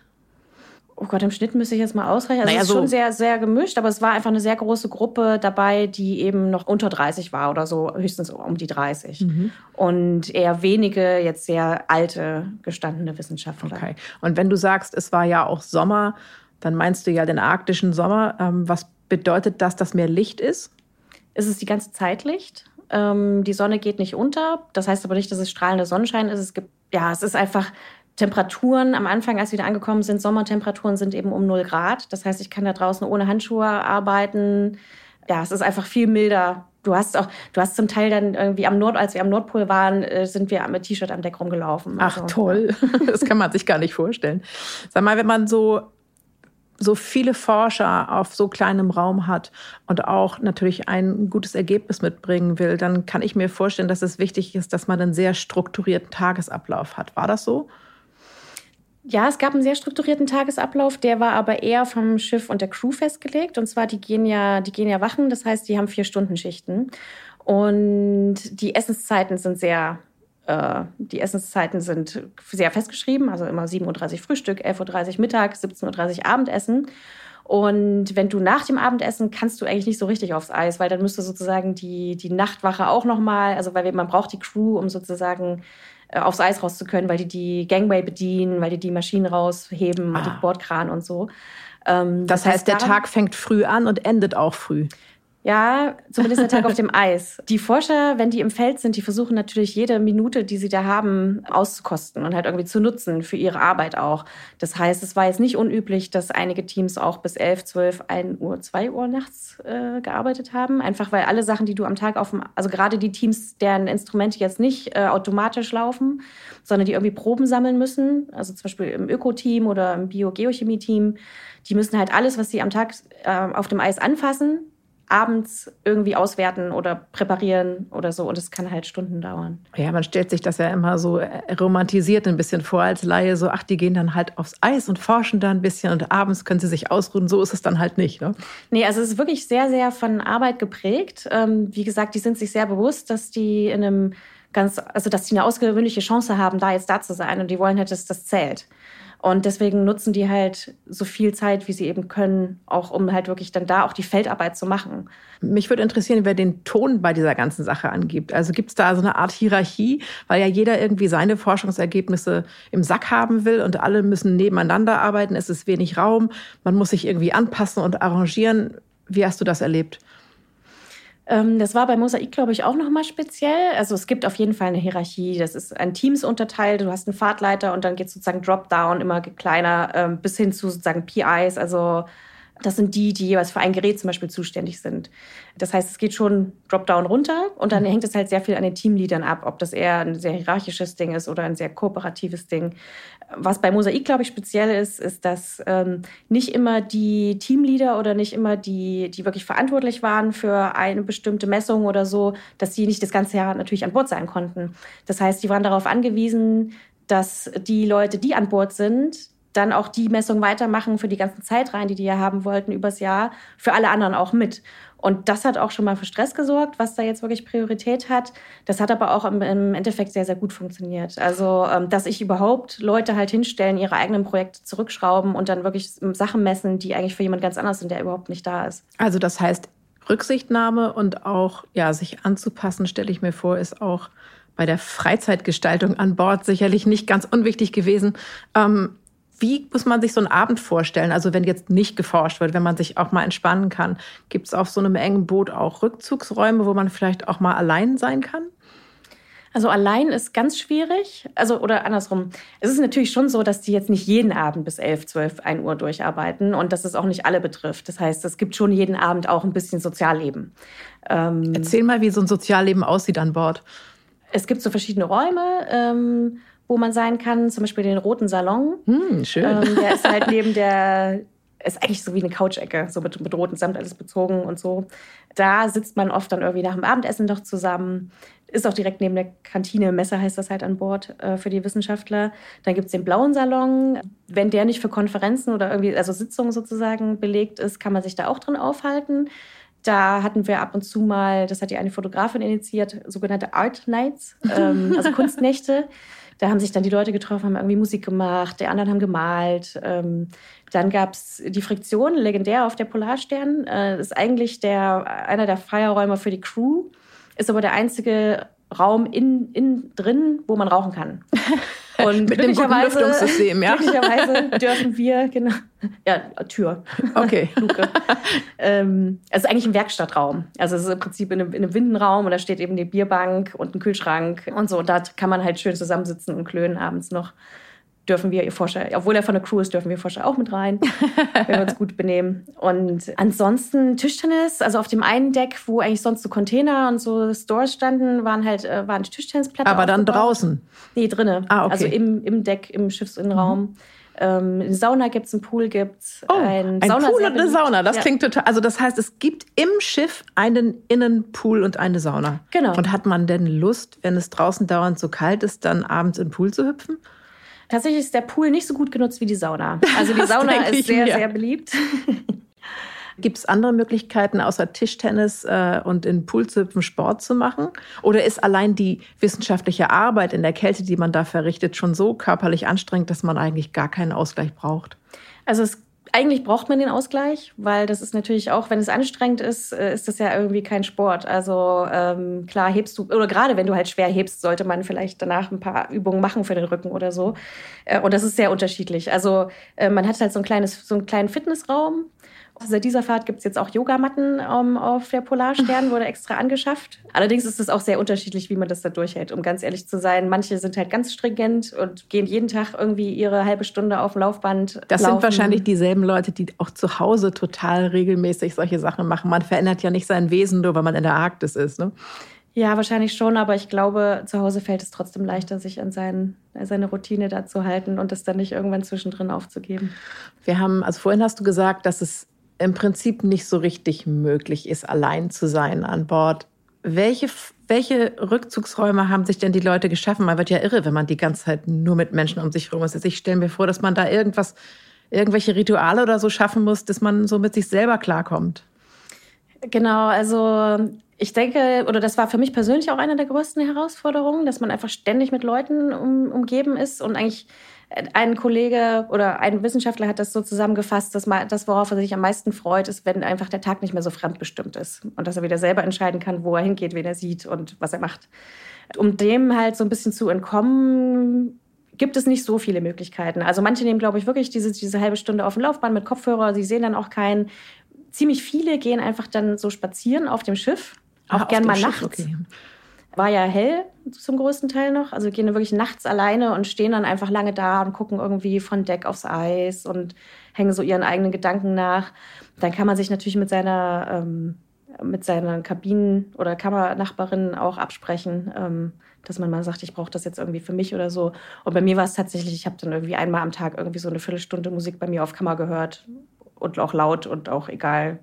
Oh Gott, im Schnitt müsste ich jetzt mal ausrechnen. Also naja, es ist so schon sehr, sehr gemischt, aber es war einfach eine sehr große Gruppe dabei, die eben noch unter 30 war oder so, höchstens um die 30. Mhm. Und eher wenige jetzt sehr alte, gestandene Wissenschaftler. Okay. Und wenn du sagst, es war ja auch Sommer, dann meinst du ja den arktischen Sommer. Ähm, was bedeutet das, dass mehr Licht ist? Es ist die ganze Zeit Licht. Ähm, die Sonne geht nicht unter. Das heißt aber nicht, dass es strahlender Sonnenschein ist. Es gibt, ja, es ist einfach Temperaturen am Anfang, als wir wieder angekommen sind, Sommertemperaturen sind eben um 0 Grad. Das heißt, ich kann da draußen ohne Handschuhe arbeiten. Ja, es ist einfach viel milder. Du hast auch, du hast zum Teil dann irgendwie am Nord, als wir am Nordpol waren, äh, sind wir mit T-Shirt am Deck rumgelaufen. Ach also, toll, das kann man sich gar nicht vorstellen. Sag mal, wenn man so so viele Forscher auf so kleinem Raum hat und auch natürlich ein gutes Ergebnis mitbringen will, dann kann ich mir vorstellen, dass es wichtig ist, dass man einen sehr strukturierten Tagesablauf hat. War das so? Ja, es gab einen sehr strukturierten Tagesablauf, der war aber eher vom Schiff und der Crew festgelegt. Und zwar, die gehen ja, die gehen ja wachen, das heißt, die haben vier Stunden Schichten. Und die Essenszeiten sind sehr, äh, die Essenszeiten sind sehr festgeschrieben, also immer 7.30 Uhr Frühstück, 11.30 Uhr Mittag, 17.30 Uhr Abendessen. Und wenn du nach dem Abendessen kannst du eigentlich nicht so richtig aufs Eis, weil dann müsste sozusagen die, die Nachtwache auch nochmal, also weil man braucht die Crew, um sozusagen aufs Eis raus zu können, weil die die Gangway bedienen, weil die die Maschinen rausheben, ah. die Bordkran und so. Ähm, das, das, heißt, heißt der Tag fängt früh an und endet auch früh. Ja, zumindest der Tag auf dem Eis. Die Forscher, wenn die im Feld sind, die versuchen natürlich jede Minute, die sie da haben, auszukosten und halt irgendwie zu nutzen für ihre Arbeit auch. Das heißt, es war jetzt nicht unüblich, dass einige Teams auch bis 11, 12, 1 Uhr, 2 Uhr nachts äh, gearbeitet haben. Einfach weil alle Sachen, die du am Tag auf dem, also gerade die Teams, deren Instrumente jetzt nicht äh, automatisch laufen, sondern die irgendwie Proben sammeln müssen, also zum Beispiel im Öko-Team oder im Biogeochemie-Team, die müssen halt alles, was sie am Tag äh, auf dem Eis anfassen, abends irgendwie auswerten oder präparieren oder so. Und es kann halt Stunden dauern. Ja, man stellt sich das ja immer so äh, romantisiert ein bisschen vor als Laie. So, ach, die gehen dann halt aufs Eis und forschen da ein bisschen und abends können sie sich ausruhen. So ist es dann halt nicht. Ne? Nee, also es ist wirklich sehr, sehr von Arbeit geprägt. Ähm, wie gesagt, die sind sich sehr bewusst, dass die in einem ganz, also dass die eine ausgewöhnliche Chance haben, da jetzt da zu sein. Und die wollen halt, dass das zählt. Und deswegen nutzen die halt so viel Zeit, wie sie eben können, auch um halt wirklich dann da auch die Feldarbeit zu machen. Mich würde interessieren, wer den Ton bei dieser ganzen Sache angibt. Also gibt es da so eine Art Hierarchie, weil ja jeder irgendwie seine Forschungsergebnisse im Sack haben will und alle müssen nebeneinander arbeiten. Es ist wenig Raum, man muss sich irgendwie anpassen und arrangieren. Wie hast du das erlebt? Ähm, das war bei Mosaik, glaube ich, auch nochmal speziell. Also es gibt auf jeden Fall eine Hierarchie. Das ist ein Teams unterteilt. Du hast einen Fahrtleiter und dann geht sozusagen Dropdown immer kleiner ähm, bis hin zu sozusagen PIs, also Das sind die, die jeweils für ein Gerät zum Beispiel zuständig sind. Das heißt, es geht schon Dropdown runter und dann hängt es halt sehr viel an den Teamleadern ab, ob das eher ein sehr hierarchisches Ding ist oder ein sehr kooperatives Ding. Was bei Mosaik, glaube ich, speziell ist, ist, dass ähm, nicht immer die Teamleader oder nicht immer die, die wirklich verantwortlich waren für eine bestimmte Messung oder so, dass sie nicht das ganze Jahr natürlich an Bord sein konnten. Das heißt, die waren darauf angewiesen, dass die Leute, die an Bord sind, dann auch die Messung weitermachen für die ganzen Zeitreihen, die die ja haben wollten übers Jahr, für alle anderen auch mit. Und das hat auch schon mal für Stress gesorgt, was da jetzt wirklich Priorität hat. Das hat aber auch im, Endeffekt sehr, sehr gut funktioniert. Also, ähm, dass ich überhaupt Leute halt hinstellen, ihre eigenen Projekte zurückschrauben und dann wirklich Sachen messen, die eigentlich für jemand ganz anders sind, der überhaupt nicht da ist. Also, das heißt, Rücksichtnahme und auch ja, sich anzupassen, stelle ich mir vor, ist auch bei der Freizeitgestaltung an Bord sicherlich nicht ganz unwichtig gewesen. Ähm, wie muss man sich so einen Abend vorstellen? Also wenn jetzt nicht geforscht wird, wenn man sich auch mal entspannen kann, gibt es auf so einem engen Boot auch Rückzugsräume, wo man vielleicht auch mal allein sein kann? Also allein ist ganz schwierig. Also oder andersrum. Es ist natürlich schon so, dass die jetzt nicht jeden Abend bis 11, 12, 1 Uhr durcharbeiten und dass es auch nicht alle betrifft. Das heißt, es gibt schon jeden Abend auch ein bisschen Sozialleben. Ähm, Erzähl mal, wie so ein Sozialleben aussieht an Bord. Es gibt so verschiedene Räume. Ähm, wo man sein kann, zum Beispiel den roten Salon. Hm, schön. Ähm, der ist halt neben der, ist eigentlich so wie eine Couch-Ecke, so mit, mit rotem Samt alles bezogen und so. Da sitzt man oft dann irgendwie nach dem Abendessen doch zusammen. Ist auch direkt neben der Kantine, Messer heißt das halt an Bord äh, für die Wissenschaftler. Dann gibt es den blauen Salon. Wenn der nicht für Konferenzen oder irgendwie, also Sitzungen sozusagen belegt ist, kann man sich da auch drin aufhalten. Da hatten wir ab und zu mal, das hat die eine Fotografin initiiert, sogenannte Art Nights, ähm, also Kunstnächte. Da haben sich dann die Leute getroffen, haben irgendwie Musik gemacht, die anderen haben gemalt. Ähm, dann gab es die Friktion, legendär auf der Polarstern. Äh, ist eigentlich der, einer der Feierräume für die Crew, ist aber der einzige Raum in, in drin, wo man rauchen kann. Und mit dem guten Lüftungssystem, ja. Glücklicherweise dürfen wir, genau, ja, Tür. Okay. Luke. ähm, es ist eigentlich ein Werkstattraum. Also es ist im Prinzip in einem, in einem Windenraum und da steht eben eine Bierbank und ein Kühlschrank und so. Und da kann man halt schön zusammensitzen und klönen abends noch dürfen wir ihr Forscher, obwohl er von der Crew ist, dürfen wir Forscher auch mit rein, wenn wir uns gut benehmen. Und ansonsten Tischtennis, also auf dem einen Deck, wo eigentlich sonst so Container und so Stores standen, waren halt äh, waren Tischtennisplatten. Aber dann draußen? Nee, drinnen. Ah, okay. Also im, im Deck, im Schiffsinnenraum. Mhm. Ähm, eine Sauna gibt es, einen Pool gibt es. Oh, ein, ein Pool und eine Sauna, das ja. klingt total. Also, das heißt, es gibt im Schiff einen Innenpool und eine Sauna. Genau. Und hat man denn Lust, wenn es draußen dauernd so kalt ist, dann abends in den Pool zu hüpfen? Tatsächlich ist der Pool nicht so gut genutzt wie die Sauna. Also die Sauna ist sehr, mir. sehr beliebt. Gibt es andere Möglichkeiten, außer Tischtennis äh, und in Pool zu hüpfen, Sport zu machen? Oder ist allein die wissenschaftliche Arbeit in der Kälte, die man da verrichtet, schon so körperlich anstrengend, dass man eigentlich gar keinen Ausgleich braucht? Also es eigentlich braucht man den Ausgleich, weil das ist natürlich auch, wenn es anstrengend ist, äh, ist das ja irgendwie kein Sport. Also ähm, klar hebst du, oder gerade wenn du halt schwer hebst, sollte man vielleicht danach ein paar Übungen machen für den Rücken oder so. Äh, und das ist sehr unterschiedlich. Also äh, man hat halt so ein kleines, so einen kleinen Fitnessraum, Seit dieser Fahrt gibt es jetzt auch Yogamatten um, ähm, auf der Polarstern, wurde extra angeschafft. Allerdings ist es auch sehr unterschiedlich, wie man das da durchhält, um ganz ehrlich zu sein. Manche sind halt ganz stringent und gehen jeden Tag irgendwie ihre halbe Stunde auf dem Laufband. Das laufen. sind wahrscheinlich dieselben Leute, die auch zu Hause total regelmäßig solche Sachen machen. Man verändert ja nicht sein Wesen nur, weil man in der Arktis ist. Ne? Ja, wahrscheinlich schon, aber ich glaube, zu Hause fällt es trotzdem leichter, sich an sein, seine Routine da zu halten und es dann nicht irgendwann zwischendrin aufzugeben. Wir haben, also vorhin hast du gesagt, dass es im Prinzip nicht so richtig möglich ist, allein zu sein an Bord. Welche, welche Rückzugsräume haben sich denn die Leute geschaffen? Man wird ja irre, wenn man die ganze Zeit nur mit Menschen um sich herum ist. Also ich stelle mir vor, dass man da irgendwas, irgendwelche Rituale oder so schaffen muss, dass man so mit sich selber klarkommt. Genau, also ich denke, oder das war für mich persönlich auch eine der größten Herausforderungen, dass man einfach ständig mit Leuten um, umgeben ist und eigentlich ein Kollege oder ein Wissenschaftler hat das so zusammengefasst, dass man, das, worauf er sich am meisten freut, ist, wenn einfach der Tag nicht mehr so fremdbestimmt ist und dass er wieder selber entscheiden kann, wo er hingeht, wen er sieht und was er macht. Um dem halt so ein bisschen zu entkommen, gibt es nicht so viele Möglichkeiten. Also manche nehmen, glaube ich, wirklich diese, diese halbe Stunde auf dem Laufband mit Kopfhörer, sie sehen dann auch keinen. Ziemlich viele gehen einfach dann so spazieren auf dem Schiff, auch Ach, gern mal Schiff, nachts. Okay War ja hell zum größten Teil noch. Also gehen wirklich nachts alleine und stehen dann einfach lange da und gucken irgendwie von Deck aufs Eis und hängen so ihren eigenen Gedanken nach. Dann kann man sich natürlich mit seiner, ähm, mit seiner Kabinen- oder Kammernachbarin auch absprechen, ähm, dass man mal sagt, ich brauche das jetzt irgendwie für mich oder so. Und bei mir war es tatsächlich, ich habe dann irgendwie einmal am Tag irgendwie so eine Viertelstunde Musik bei mir auf Kammer gehört und auch laut und auch egal,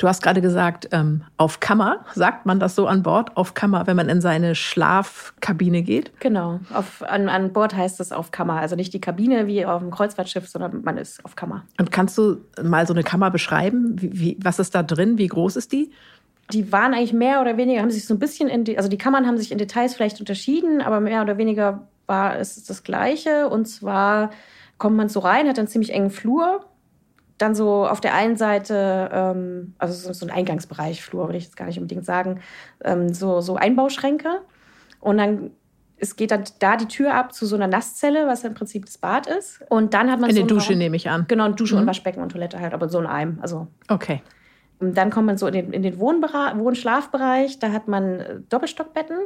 Du hast gerade gesagt, ähm, auf Kammer, sagt man das so an Bord, auf Kammer, wenn man in seine Schlafkabine geht? Genau, auf, an, an Bord heißt es auf Kammer. Also nicht die Kabine wie auf dem Kreuzfahrtschiff, sondern man ist auf Kammer. Und kannst du mal so eine Kammer beschreiben? Wie, wie, was ist da drin? Wie groß ist die? Die waren eigentlich mehr oder weniger, haben sich so ein bisschen in die, also die Kammern haben sich in Details vielleicht unterschieden, aber mehr oder weniger war es das Gleiche. Und zwar kommt man so rein, hat einen ziemlich engen Flur dann so auf der einen Seite, ähm, also so ein Eingangsbereich, Flur würde ich jetzt gar nicht unbedingt sagen, ähm, so, so Einbauschränke. Und dann es geht dann da die Tür ab zu so einer Nasszelle, was im Prinzip das Bad ist. Und dann hat man eine so Dusche, nehme ich an. Genau, eine Dusche mhm. und Waschbecken und Toilette halt, aber so ein Eim. Also. Okay. Und dann kommt man so in den, in den Wohnschlafbereich. Da hat man äh, Doppelstockbetten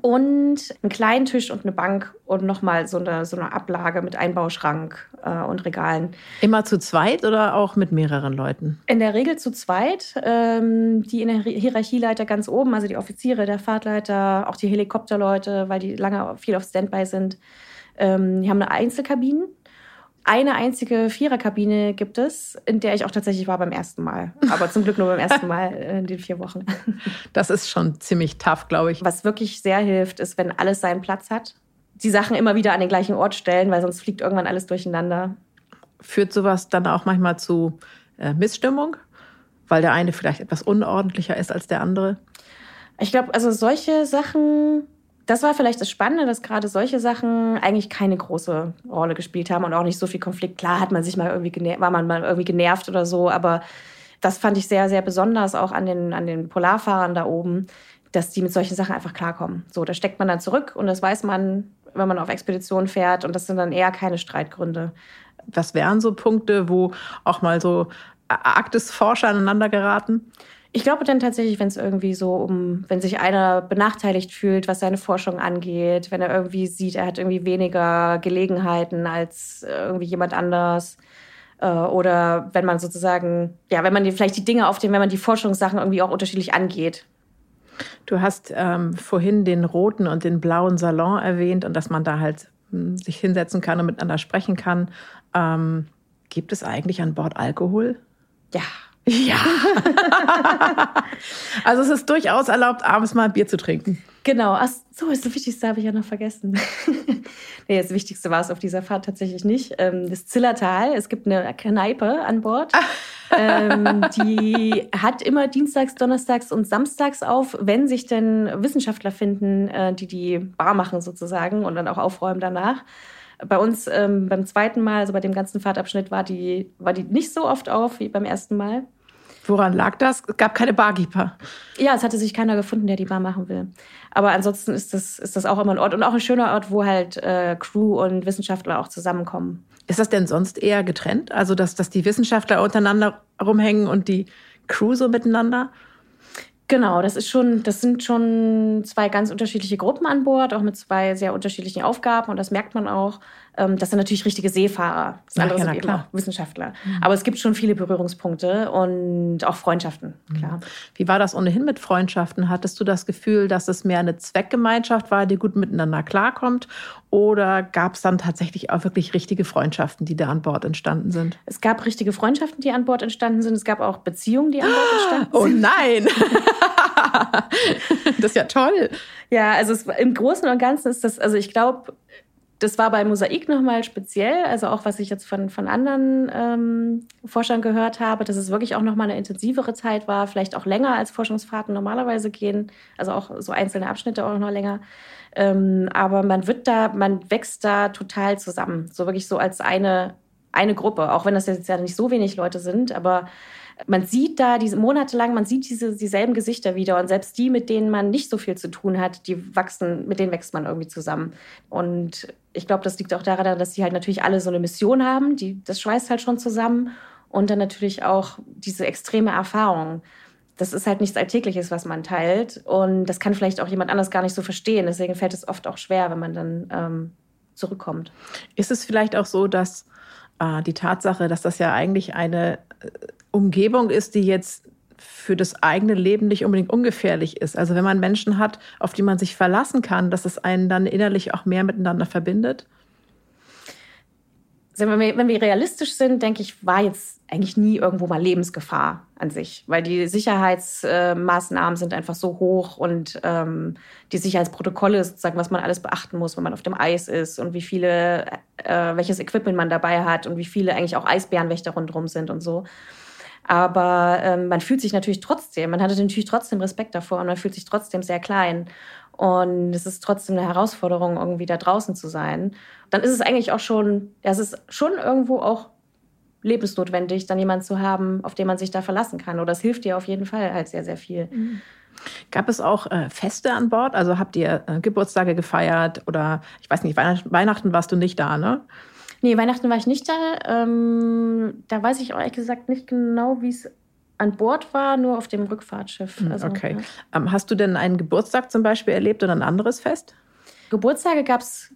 und einen kleinen Tisch und eine Bank und nochmal so eine, so eine Ablage mit Einbauschrank äh, und Regalen. Immer zu zweit oder auch mit mehreren Leuten? In der Regel zu zweit. Ähm, die in der Hierarchieleiter ganz oben, also die Offiziere, der Fahrtleiter, auch die Helikopterleute, weil die lange viel auf Standby sind. Ähm, die haben eine Einzelkabine eine einzige Viererkabine gibt es, in der ich auch tatsächlich war beim ersten Mal. Aber zum Glück nur beim ersten Mal in den vier Wochen. Das ist schon ziemlich tough, glaube ich. Was wirklich sehr hilft, ist, wenn alles seinen Platz hat. Die Sachen immer wieder an den gleichen Ort stellen, weil sonst fliegt irgendwann alles durcheinander. Führt sowas dann auch manchmal zu äh, Missstimmung? Weil der eine vielleicht etwas unordentlicher ist als der andere? Ich glaube, also solche Sachen das war vielleicht das Spannende, dass gerade solche Sachen eigentlich keine große Rolle gespielt haben und auch nicht so viel Konflikt. Klar hat man sich mal irgendwie war man mal irgendwie genervt oder so, aber das fand ich sehr, sehr besonders auch an den, an den Polarfahrern da oben, dass die mit solchen Sachen einfach klarkommen. So, da steckt man dann zurück und das weiß man, wenn man auf Expedition fährt und das sind dann eher keine Streitgründe. Was wären so Punkte, wo auch mal so Arktisforscher aneinander geraten? Ich glaube dann tatsächlich, wenn es irgendwie so um, wenn sich einer benachteiligt fühlt, was seine Forschung angeht, wenn er irgendwie sieht, er hat irgendwie weniger Gelegenheiten als irgendwie jemand anders. Äh, oder wenn man sozusagen, ja, wenn man die, vielleicht die Dinge auf den, wenn man die Forschungssachen irgendwie auch unterschiedlich angeht. Du hast ähm, vorhin den roten und den blauen Salon erwähnt und dass man da halt hm, sich hinsetzen kann und miteinander sprechen kann. Ähm, gibt es eigentlich an Bord Alkohol? Ja, ja. also es ist durchaus erlaubt, abends mal Bier zu trinken. Genau. Ach so, ist das Wichtigste habe ich ja noch vergessen. nee, das Wichtigste war es auf dieser Fahrt tatsächlich nicht. Ähm, das Zillertal, es gibt eine Kneipe an Bord. ähm, die hat immer Dienstags, Donnerstags und Samstags auf, wenn sich denn Wissenschaftler finden, äh, die die Bar machen sozusagen und dann auch aufräumen danach. Bei uns ähm, beim zweiten Mal, also bei dem ganzen Fahrtabschnitt, war die, war die nicht so oft auf wie beim ersten Mal. Woran lag das? Es gab keine Barkeeper. Ja, es hatte sich keiner gefunden, der die Bar machen will. Aber ansonsten ist das, ist das auch immer ein Ort und auch ein schöner Ort, wo halt äh, Crew und Wissenschaftler auch zusammenkommen. Ist das denn sonst eher getrennt? Also, dass, dass die Wissenschaftler untereinander rumhängen und die Crew so miteinander? Genau, das ist schon, das sind schon zwei ganz unterschiedliche Gruppen an Bord, auch mit zwei sehr unterschiedlichen Aufgaben und das merkt man auch. Ähm, das sind natürlich richtige Seefahrer. Das andere ja, sind auch Wissenschaftler. Mhm. Aber es gibt schon viele Berührungspunkte und auch Freundschaften, mhm. klar. Wie war das ohnehin mit Freundschaften? Hattest du das Gefühl, dass es mehr eine Zweckgemeinschaft war, die gut miteinander klarkommt? Oder gab es dann tatsächlich auch wirklich richtige Freundschaften, die da an Bord entstanden sind? Es gab richtige Freundschaften, die an Bord entstanden sind. Es gab auch Beziehungen, die an Bord entstanden oh sind. Oh nein! das ist ja toll. Ja, also es, im Großen und Ganzen ist das, also ich glaube, das war bei Mosaik nochmal speziell, also auch was ich jetzt von, von anderen ähm, Forschern gehört habe, dass es wirklich auch nochmal eine intensivere Zeit war, vielleicht auch länger als Forschungsfahrten normalerweise gehen, also auch so einzelne Abschnitte auch noch länger. Ähm, aber man wird da, man wächst da total zusammen, so wirklich so als eine, eine Gruppe, auch wenn das jetzt ja nicht so wenig Leute sind, aber man sieht da diese Monate lang, man sieht diese dieselben Gesichter wieder und selbst die, mit denen man nicht so viel zu tun hat, die wachsen, mit denen wächst man irgendwie zusammen. Und ich glaube, das liegt auch daran, dass die halt natürlich alle so eine Mission haben, die das schweißt halt schon zusammen und dann natürlich auch diese extreme Erfahrung. das ist halt nichts Alltägliches, was man teilt. Und das kann vielleicht auch jemand anders gar nicht so verstehen. Deswegen fällt es oft auch schwer, wenn man dann ähm, zurückkommt. Ist es vielleicht auch so, dass äh, die Tatsache, dass das ja eigentlich eine äh, Umgebung ist, die jetzt für das eigene Leben nicht unbedingt ungefährlich ist. Also wenn man Menschen hat, auf die man sich verlassen kann, dass es einen dann innerlich auch mehr miteinander verbindet? wenn wir, realistisch sind, denke ich, war jetzt eigentlich nie irgendwo mal Lebensgefahr an sich, weil die Sicherheitsmaßnahmen sind einfach so hoch und ähm, die Sicherheitsprotokolle, sozusagen, was man alles beachten muss, wenn man auf dem Eis ist und wie viele, äh, welches Equipment man dabei hat und wie viele eigentlich auch Eisbärenwächter rundherum sind und so. Aber ähm, man fühlt sich natürlich trotzdem, man hatte natürlich trotzdem Respekt davor und man fühlt sich trotzdem sehr klein. Und es ist trotzdem eine Herausforderung, irgendwie da draußen zu sein. Dann ist es eigentlich auch schon, ja, es ist schon irgendwo auch lebensnotwendig, dann jemanden zu haben, auf den man sich da verlassen kann. Oder es hilft dir auf jeden Fall halt sehr, sehr viel. Mhm. Gab es auch äh, Feste an Bord? Also habt ihr äh, Geburtstage gefeiert oder ich weiß nicht, Weihnachten warst du nicht da, ne? Nee, Weihnachten war ich nicht da. Ähm, da weiß ich auch ehrlich gesagt nicht genau, wie es an Bord war, nur auf dem Rückfahrtschiff. Hm, also, okay. Ja. Ähm, hast du denn einen Geburtstag zum Beispiel erlebt oder ein anderes Fest? Geburtstage gab es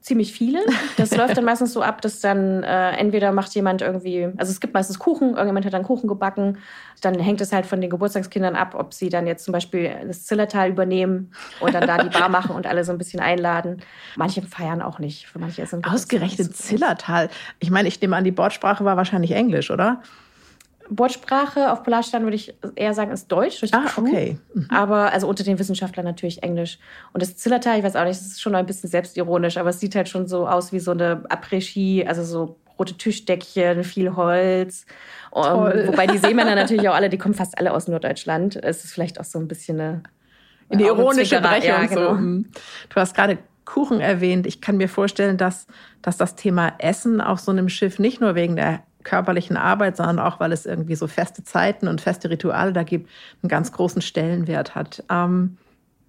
ziemlich viele. Das läuft dann meistens so ab, dass dann äh, entweder macht jemand irgendwie, also es gibt meistens Kuchen, irgendjemand hat dann Kuchen gebacken. Dann hängt es halt von den Geburtstagskindern ab, ob sie dann jetzt zum Beispiel das Zillertal übernehmen und dann da die Bar machen und alle so ein bisschen einladen. Manche feiern auch nicht. Für manche ist Ausgerechnet Zillertal. Ich meine, ich nehme an, die Bordsprache war wahrscheinlich Englisch, oder? Wortsprache auf Polarstern würde ich eher sagen, ist Deutsch. ah, okay. Mhm. Aber also unter den Wissenschaftlern natürlich Englisch. Und das Zillertal, ich weiß auch nicht, das ist schon ein bisschen selbstironisch, aber es sieht halt schon so aus wie so eine Après-Ski, also so rote Tischdeckchen, viel Holz. Um, wobei die Seemänner natürlich auch alle, die kommen fast alle aus Norddeutschland. Es ist vielleicht auch so ein bisschen eine, eine ironische Brechung. Ja, genau. so. Mhm. Du hast gerade Kuchen erwähnt. Ich kann mir vorstellen, dass, dass das Thema Essen auf so einem Schiff nicht nur wegen der körperlichen Arbeit, sondern auch, weil es irgendwie so feste Zeiten und feste Rituale da gibt, einen ganz großen Stellenwert hat. Ähm,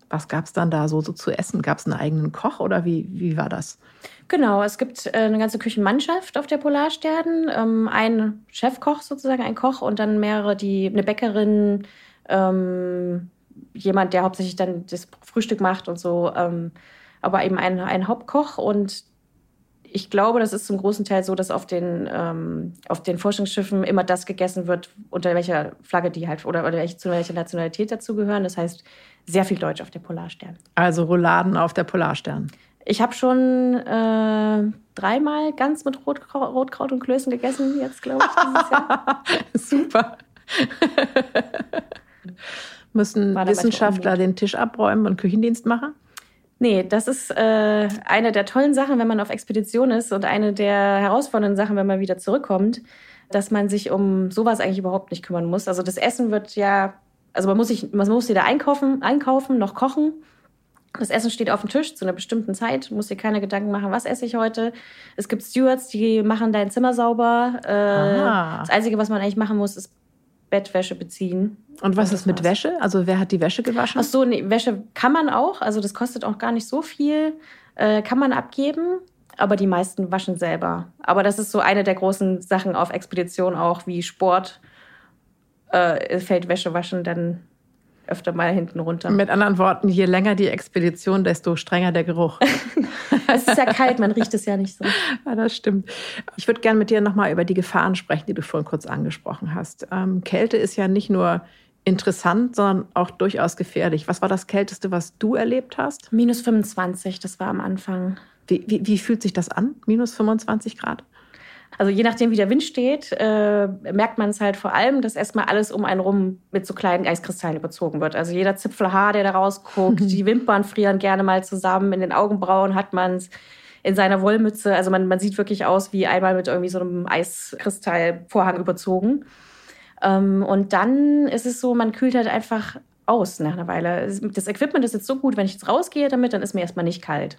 was gab es dann da so, so zu essen? Gab es einen eigenen Koch oder wie, wie war das? Genau, es gibt äh, eine ganze Küchenmannschaft auf der Polarstern. Ähm, ein Chefkoch sozusagen, ein Koch und dann mehrere, die eine Bäckerin, ähm, jemand, der hauptsächlich dann das Frühstück macht und so. Ähm, aber eben ein, ein Hauptkoch und ich glaube, das ist zum großen Teil so, dass auf den, ähm, auf den Forschungsschiffen immer das gegessen wird, unter welcher Flagge die halt oder, oder welche, zu welcher Nationalität dazugehören. Das heißt, sehr viel Deutsch auf der Polarstern. Also Rouladen auf der Polarstern. Ich habe schon äh, dreimal ganz mit Rotkraut, Rotkraut, und Klößen gegessen, jetzt glaube ich, dieses Jahr. Super. Müssen Wissenschaftler den Tisch abräumen und Küchendienst machen? Nee, das ist äh, eine der tollen Sachen, wenn man auf Expedition ist und eine der herausfordernden Sachen, wenn man wieder zurückkommt, dass man sich um sowas eigentlich überhaupt nicht kümmern muss. Also das Essen wird ja, also man muss sich, man muss weder einkaufen, einkaufen noch kochen. Das Essen steht auf dem Tisch zu einer bestimmten Zeit. muss dir keine Gedanken machen, was esse ich heute. Es gibt Stewards, die machen dein Zimmer sauber. Äh, das Einzige, was man eigentlich machen muss, ist Bettwäsche beziehen. Und was ist mit Wäsche? Also wer hat die Wäsche gewaschen? Ach so, nee, Wäsche kann man auch. Also das kostet auch gar nicht so viel. Äh, kann man abgeben. Aber die meisten waschen selber. Aber das ist so eine der großen Sachen auf Expedition auch, wie Sport. Äh, fällt Wäsche waschen dann öfter mal hinten runter. Mit anderen Worten, je länger die Expedition, desto strenger der Geruch. es ist ja kalt, man riecht es ja nicht so. Ja, das stimmt. Ich würde gerne mit dir nochmal über die Gefahren sprechen, die du vorhin kurz angesprochen hast. Ähm, Kälte ist ja nicht nur interessant, sondern auch durchaus gefährlich. Was war das Kälteste, was du erlebt hast? Minus 25, das war am Anfang. Wie, wie, wie fühlt sich das an, minus 25 Grad? Also je nachdem, wie der Wind steht, äh, merkt man es halt vor allem, dass erstmal alles um einen rum mit so kleinen Eiskristallen überzogen wird. Also jeder Zipfelhaar, der da rausguckt, die Wimpern frieren gerne mal zusammen, in den Augenbrauen hat man es in seiner Wollmütze. Also man, man sieht wirklich aus wie einmal mit irgendwie so einem Eiskristallvorhang überzogen. Ähm, und dann ist es so, man kühlt halt einfach aus nach einer Weile. Das Equipment ist jetzt so gut, wenn ich jetzt rausgehe damit, dann ist mir erstmal nicht kalt.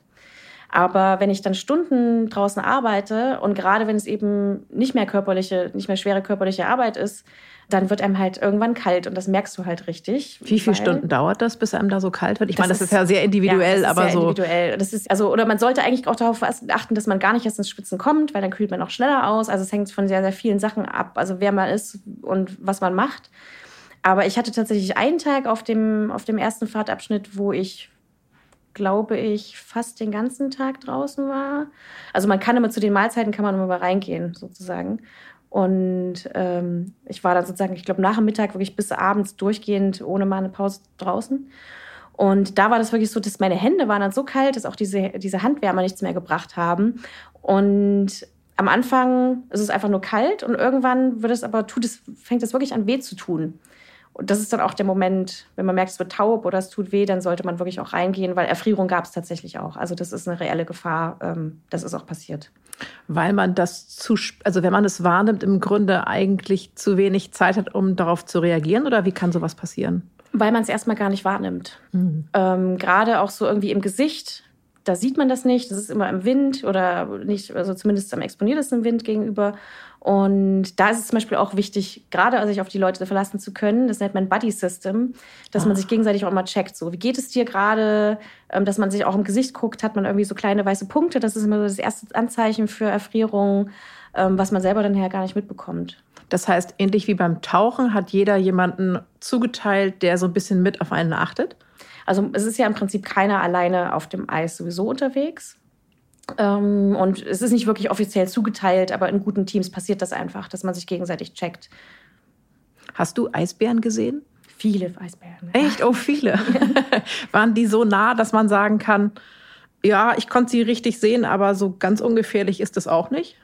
Aber wenn ich dann Stunden draußen arbeite und gerade wenn es eben nicht mehr körperliche, nicht mehr schwere körperliche Arbeit ist, dann wird einem halt irgendwann kalt und das merkst du halt richtig. Wie viele Stunden dauert das, bis einem da so kalt wird? Ich meine, das ist, ist, ja sehr individuell, ja, aber sehr so. Individuell. Das ist also oder man sollte eigentlich auch darauf achten, dass man gar nicht erst ins Schwitzen kommt, weil dann kühlt man auch schneller aus. Also es hängt von sehr sehr vielen Sachen ab, also wer man ist und was man macht. Aber ich hatte tatsächlich einen Tag auf dem, auf dem ersten Fahrtabschnitt, wo ich, glaube ich, fast den ganzen Tag draußen war. Also man kann immer zu den Mahlzeiten kann man immer reingehen, sozusagen. Und ähm, ich war dann sozusagen, ich glaube, nach dem Mittag wirklich bis abends durchgehend ohne mal eine Pause draußen. Und da war das wirklich so, dass meine Hände waren dann so kalt, dass auch diese, diese Handwärmer nichts mehr gebracht haben. Und am Anfang ist es einfach nur kalt und irgendwann wird es aber, tut es, fängt es wirklich an weh zu tun. Und das ist dann auch der Moment, wenn man merkt, es wird taub oder es tut weh, dann sollte man wirklich auch reingehen, weil Erfrierung gab es tatsächlich auch. Also das ist eine reelle Gefahr. Ähm, das ist auch passiert. Weil man das zu, also wenn man es wahrnimmt, im Grunde eigentlich zu wenig Zeit hat, um darauf zu reagieren? Oder wie kann sowas passieren? Weil man es erstmal gar nicht wahrnimmt. Mhm. Ähm, Gerade auch so irgendwie im Gesicht, da sieht man das nicht. Das ist immer im Wind oder nicht, also zumindest am exponiertesten Wind gegenüber. Und da ist es zum Beispiel auch wichtig, gerade sich auf die Leute verlassen zu können. Das nennt man Buddy System, dass ah. man sich gegenseitig auch mal checkt. So, wie geht es dir gerade? Ähm, dass man sich auch im Gesicht guckt, hat man irgendwie so kleine weiße Punkte. Das ist immer so das erste Anzeichen für Erfrierung, ähm, was man selber dann her gar nicht mitbekommt. Das heißt, ähnlich wie beim Tauchen hat jeder jemanden zugeteilt, der so ein bisschen mit auf einen achtet? Also es ist ja im Prinzip keiner alleine auf dem Eis sowieso unterwegs. Ähm, und es ist nicht wirklich offiziell zugeteilt, aber in guten Teams passiert das einfach, dass man sich gegenseitig checkt. Hast du Eisbären gesehen? Viele Eisbären. Echt? Oh, viele. Waren die so nah, dass man sagen kann, ja, ich konnte sie richtig sehen, aber so ganz ungefährlich ist es auch nicht?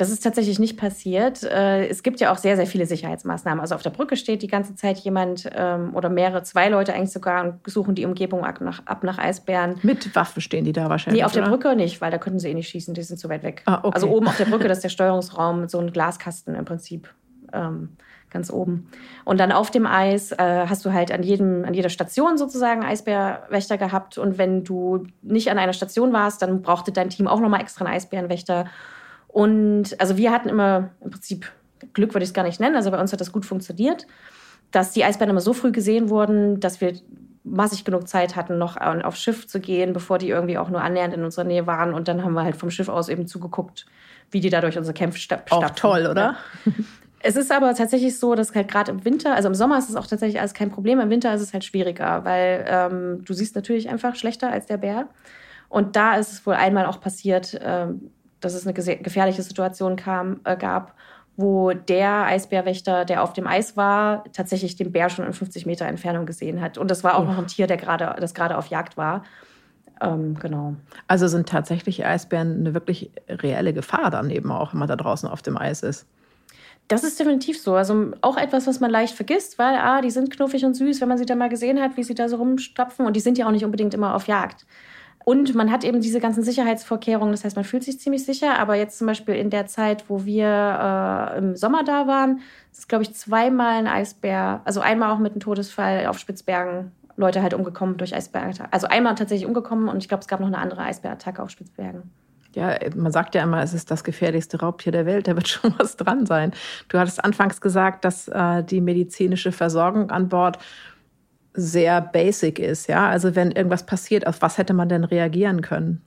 Das ist tatsächlich nicht passiert. Äh, es gibt ja auch sehr, sehr viele Sicherheitsmaßnahmen. Also auf der Brücke steht die ganze Zeit jemand ähm, oder mehrere, zwei Leute eigentlich sogar und suchen die Umgebung ab nach, ab nach Eisbären. Mit Waffen stehen die da wahrscheinlich? Nee, auf oder? der Brücke nicht, weil da könnten sie eh nicht schießen, die sind zu weit weg. Ah, okay. Also oben auf der Brücke, das ist der Steuerungsraum, so ein Glaskasten im Prinzip. Ähm, ganz oben. Und dann auf dem Eis äh, hast du halt an, jedem, an jeder Station sozusagen Eisbärwächter gehabt. Und wenn du nicht an einer Station warst, dann brauchte dein Team auch nochmal extra einen Eisbärenwächter. Und also wir hatten immer im Prinzip Glück, würde ich es gar nicht nennen. Also bei uns hat das gut funktioniert, dass die Eisbären immer so früh gesehen wurden, dass wir massig genug Zeit hatten, noch aufs Schiff zu gehen, bevor die irgendwie auch nur annähernd in unserer Nähe waren. Und dann haben wir halt vom Schiff aus eben zugeguckt, wie die dadurch unsere Kämpfe stapfen. Auch toll, oder? Ja. Es ist aber tatsächlich so, dass halt gerade im Winter, also im Sommer ist es auch tatsächlich alles kein Problem, im Winter ist es halt schwieriger, weil ähm, du siehst natürlich einfach schlechter als der Bär. Und da ist es wohl einmal auch passiert, ähm, dass es eine gefährliche Situation kam, äh, gab, wo der Eisbärwächter, der auf dem Eis war, tatsächlich den Bär schon in 50 Meter Entfernung gesehen hat. Und das war auch noch ein Tier, der gerade, das gerade auf Jagd war. Ähm, genau. Also sind tatsächlich Eisbären eine wirklich reelle Gefahr dann eben auch, wenn man da draußen auf dem Eis ist. Das ist definitiv so. Also auch etwas, was man leicht vergisst, weil ah, die sind knuffig und süß, wenn man sie da mal gesehen hat, wie sie da so rumstapfen. Und die sind ja auch nicht unbedingt immer auf Jagd. Und man hat eben diese ganzen Sicherheitsvorkehrungen, das heißt, man fühlt sich ziemlich sicher. Aber jetzt zum Beispiel in der Zeit, wo wir äh, im Sommer da waren, ist, glaube ich, zweimal ein Eisbär, also einmal auch mit einem Todesfall auf Spitzbergen, Leute halt umgekommen durch Eisbärattacken. Also einmal tatsächlich umgekommen und ich glaube, es gab noch eine andere Eisbärattacke auf Spitzbergen. Ja, man sagt ja immer, es ist das gefährlichste Raubtier der Welt. Da wird schon was dran sein. Du hattest anfangs gesagt, dass äh, die medizinische Versorgung an Bord sehr basic ist. Ja, also wenn irgendwas passiert, auf was hätte man denn reagieren können?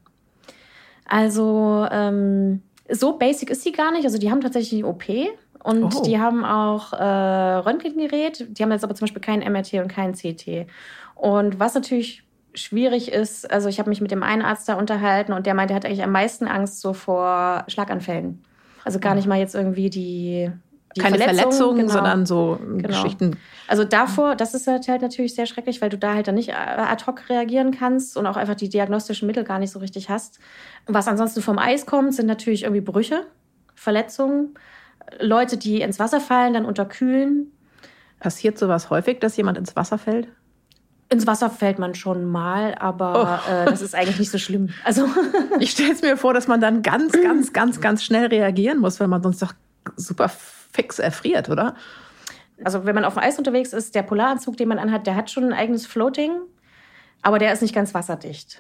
Also ähm, so basic ist sie gar nicht. Also die haben tatsächlich OP und oh. die haben auch äh, Röntgengerät. Die haben jetzt aber zum Beispiel kein MRT und kein CT. Und was natürlich schwierig ist, also ich habe mich mit dem einen Arzt da unterhalten und der meinte, er hat eigentlich am meisten Angst so vor Schlaganfällen. Also gar oh. nicht mal jetzt irgendwie die keine Verletzungen, Verletzungen genau. sondern so genau. Geschichten. Also davor, das ist halt, halt natürlich sehr schrecklich, weil du da halt dann nicht äh, ad hoc reagieren kannst und auch einfach die diagnostischen Mittel gar nicht so richtig hast. Was ansonsten vom Eis kommt, sind natürlich irgendwie Brüche, Verletzungen, Leute, die ins Wasser fallen, dann unterkühlen. Passiert sowas häufig, dass jemand ins Wasser fällt? Ins Wasser fällt man schon mal, aber oh. äh, das ist eigentlich nicht so schlimm. Also ich stelle es mir vor, dass man dann ganz, ganz, ganz, ganz schnell reagieren muss, weil man sonst doch super fix erfriert, oder? Also wenn man auf dem Eis unterwegs ist, der Polaranzug, den man anhat, der hat schon ein eigenes Floating, aber der ist nicht ganz wasserdicht.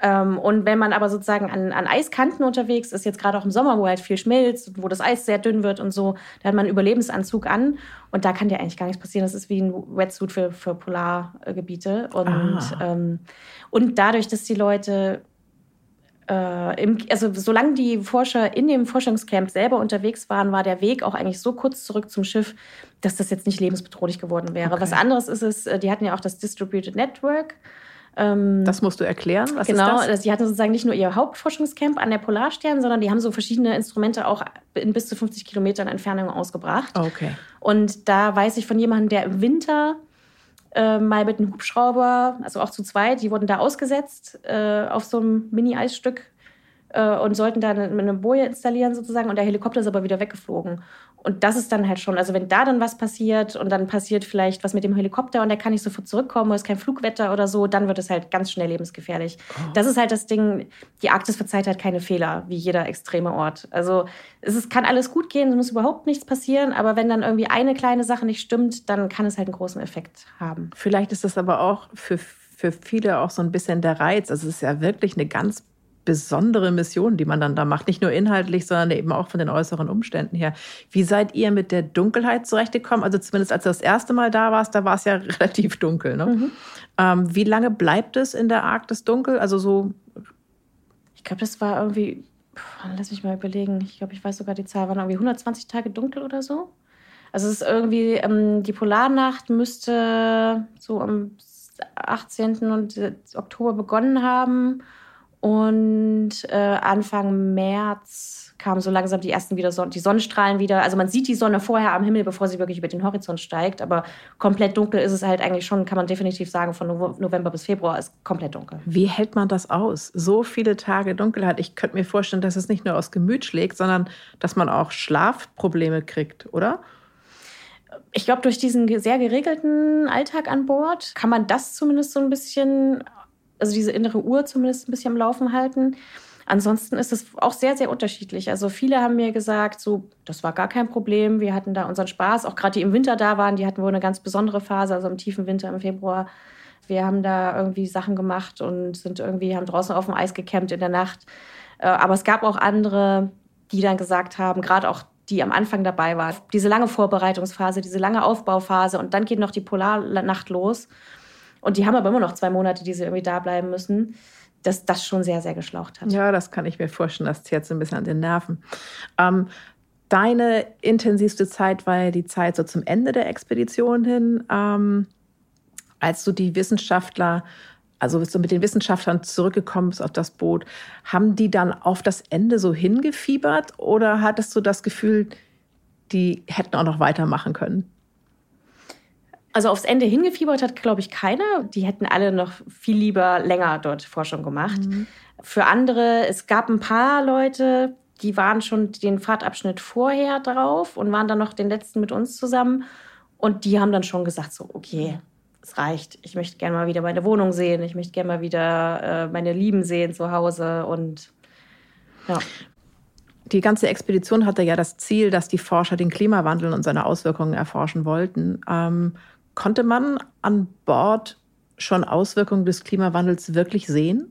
Ähm, und wenn man aber sozusagen an, an Eiskanten unterwegs ist, jetzt gerade auch im Sommer, wo halt viel schmilzt, wo das Eis sehr dünn wird und so, da hat man einen Überlebensanzug an und da kann dir eigentlich gar nichts passieren. Das ist wie ein Wetsuit für, für Polargebiete. Und, ah. ähm, und dadurch, dass die Leute äh, im, also solange die Forscher in dem Forschungscamp selber unterwegs waren, war der Weg auch eigentlich so kurz zurück zum Schiff, dass das jetzt nicht lebensbedrohlich geworden wäre. Okay. Was anderes ist es, äh, die hatten ja auch das Distributed Network. Ähm, das musst du erklären. Was genau, ist das? sie hatten sozusagen nicht nur ihr Hauptforschungscamp an der Polarstern, sondern die haben so verschiedene Instrumente auch in bis zu 50 Kilometern Entfernung ausgebracht. Okay. Und da weiß ich von jemandem, der im Winter äh, mal mit einem Hubschrauber, also auch zu zweit, die wurden da ausgesetzt äh, auf so einem Mini-Eisstück und sollten da eine, eine Boje installieren sozusagen und der Helikopter ist aber wieder weggeflogen. Und das ist dann halt schon, also wenn da dann was passiert und dann passiert vielleicht was mit dem Helikopter und der kann nicht sofort zurückkommen, oder es ist kein Flugwetter oder so, dann wird es halt ganz schnell lebensgefährlich. Oh. Das ist halt das Ding, die Arktis verzeiht halt keine Fehler, wie jeder extreme Ort. Also es ist, kann alles gut gehen, es muss überhaupt nichts passieren, aber wenn dann irgendwie eine kleine Sache nicht stimmt, dann kann es halt einen großen Effekt haben. Vielleicht ist das aber auch für, für viele auch so ein bisschen der Reiz. Also es ist ja wirklich eine ganz besondere Mission, die man dann da macht. Nicht nur inhaltlich, sondern eben auch von den äußeren Umständen her. Wie seid ihr mit der Dunkelheit zurechtgekommen? Also zumindest als du das erste Mal da warst, da war es ja relativ dunkel. Ne? Mhm. Ähm, wie lange bleibt es in der Arktis dunkel? Also so. Ich glaube, das war irgendwie. Lass mich mal überlegen. Ich glaube, ich weiß sogar die Zahl. Waren irgendwie 120 Tage dunkel oder so. Also es ist irgendwie, ähm, die Polarnacht müsste so am 18. Oktober begonnen haben. Und äh, Anfang März kamen so langsam die ersten wieder Son die Sonnenstrahlen wieder. Also man sieht die Sonne vorher am Himmel, bevor sie wirklich über den Horizont steigt. Aber komplett dunkel ist es halt eigentlich schon, kann man definitiv sagen, von November bis Februar ist komplett dunkel. Wie hält man das aus? So viele Tage Dunkelheit. Ich könnte mir vorstellen, dass es nicht nur aus Gemüt schlägt, sondern dass man auch Schlafprobleme kriegt, oder? Ich glaube, durch diesen sehr geregelten Alltag an Bord kann man das zumindest so ein bisschen also diese innere Uhr zumindest ein bisschen am Laufen halten. Ansonsten ist es auch sehr, sehr unterschiedlich. Also viele haben mir gesagt, so, das war gar kein Problem. Wir hatten da unseren Spaß. Auch gerade die im Winter da waren, die hatten wohl eine ganz besondere Phase, also im tiefen Winter im Februar. Wir haben da irgendwie Sachen gemacht und sind irgendwie, haben draußen auf dem Eis gecampt in der Nacht. Äh, aber es gab auch andere, die dann gesagt haben, gerade auch die am Anfang dabei waren, diese lange Vorbereitungsphase, diese lange Aufbauphase und dann geht noch die Polarnacht los. Und die haben aber immer noch zwei Monate, die sie irgendwie da bleiben müssen, dass das schon sehr, sehr geschlaucht hat. Ja, das kann ich mir vorstellen. Das zehrt so ein bisschen an den Nerven. Ähm, deine intensivste Zeit war ja die Zeit so zum Ende der Expedition hin, ähm, als du die Wissenschaftler also bist du mit den Wissenschaftlern zurückgekommen bist auf das Boot, haben die dann auf das Ende so hingefiebert oder hattest du das Gefühl, die hätten auch noch weitermachen können? Also aufs Ende hingefiebert hat, glaube ich, keiner. Die hätten alle noch viel lieber länger dort Forschung gemacht. Mhm. Für andere, es gab ein paar Leute, die waren schon den Fahrtabschnitt vorher drauf und waren dann noch den letzten mit uns zusammen. Und die haben dann schon gesagt, so, okay, es reicht. Ich möchte gerne mal wieder meine Wohnung sehen. Ich möchte gerne mal wieder äh, meine Lieben sehen zu Hause. Und ja. Die ganze Expedition hatte ja das Ziel, dass die Forscher den Klimawandel und seine Auswirkungen erforschen wollten. Ähm, Konnte man an Bord schon Auswirkungen des Klimawandels wirklich sehen?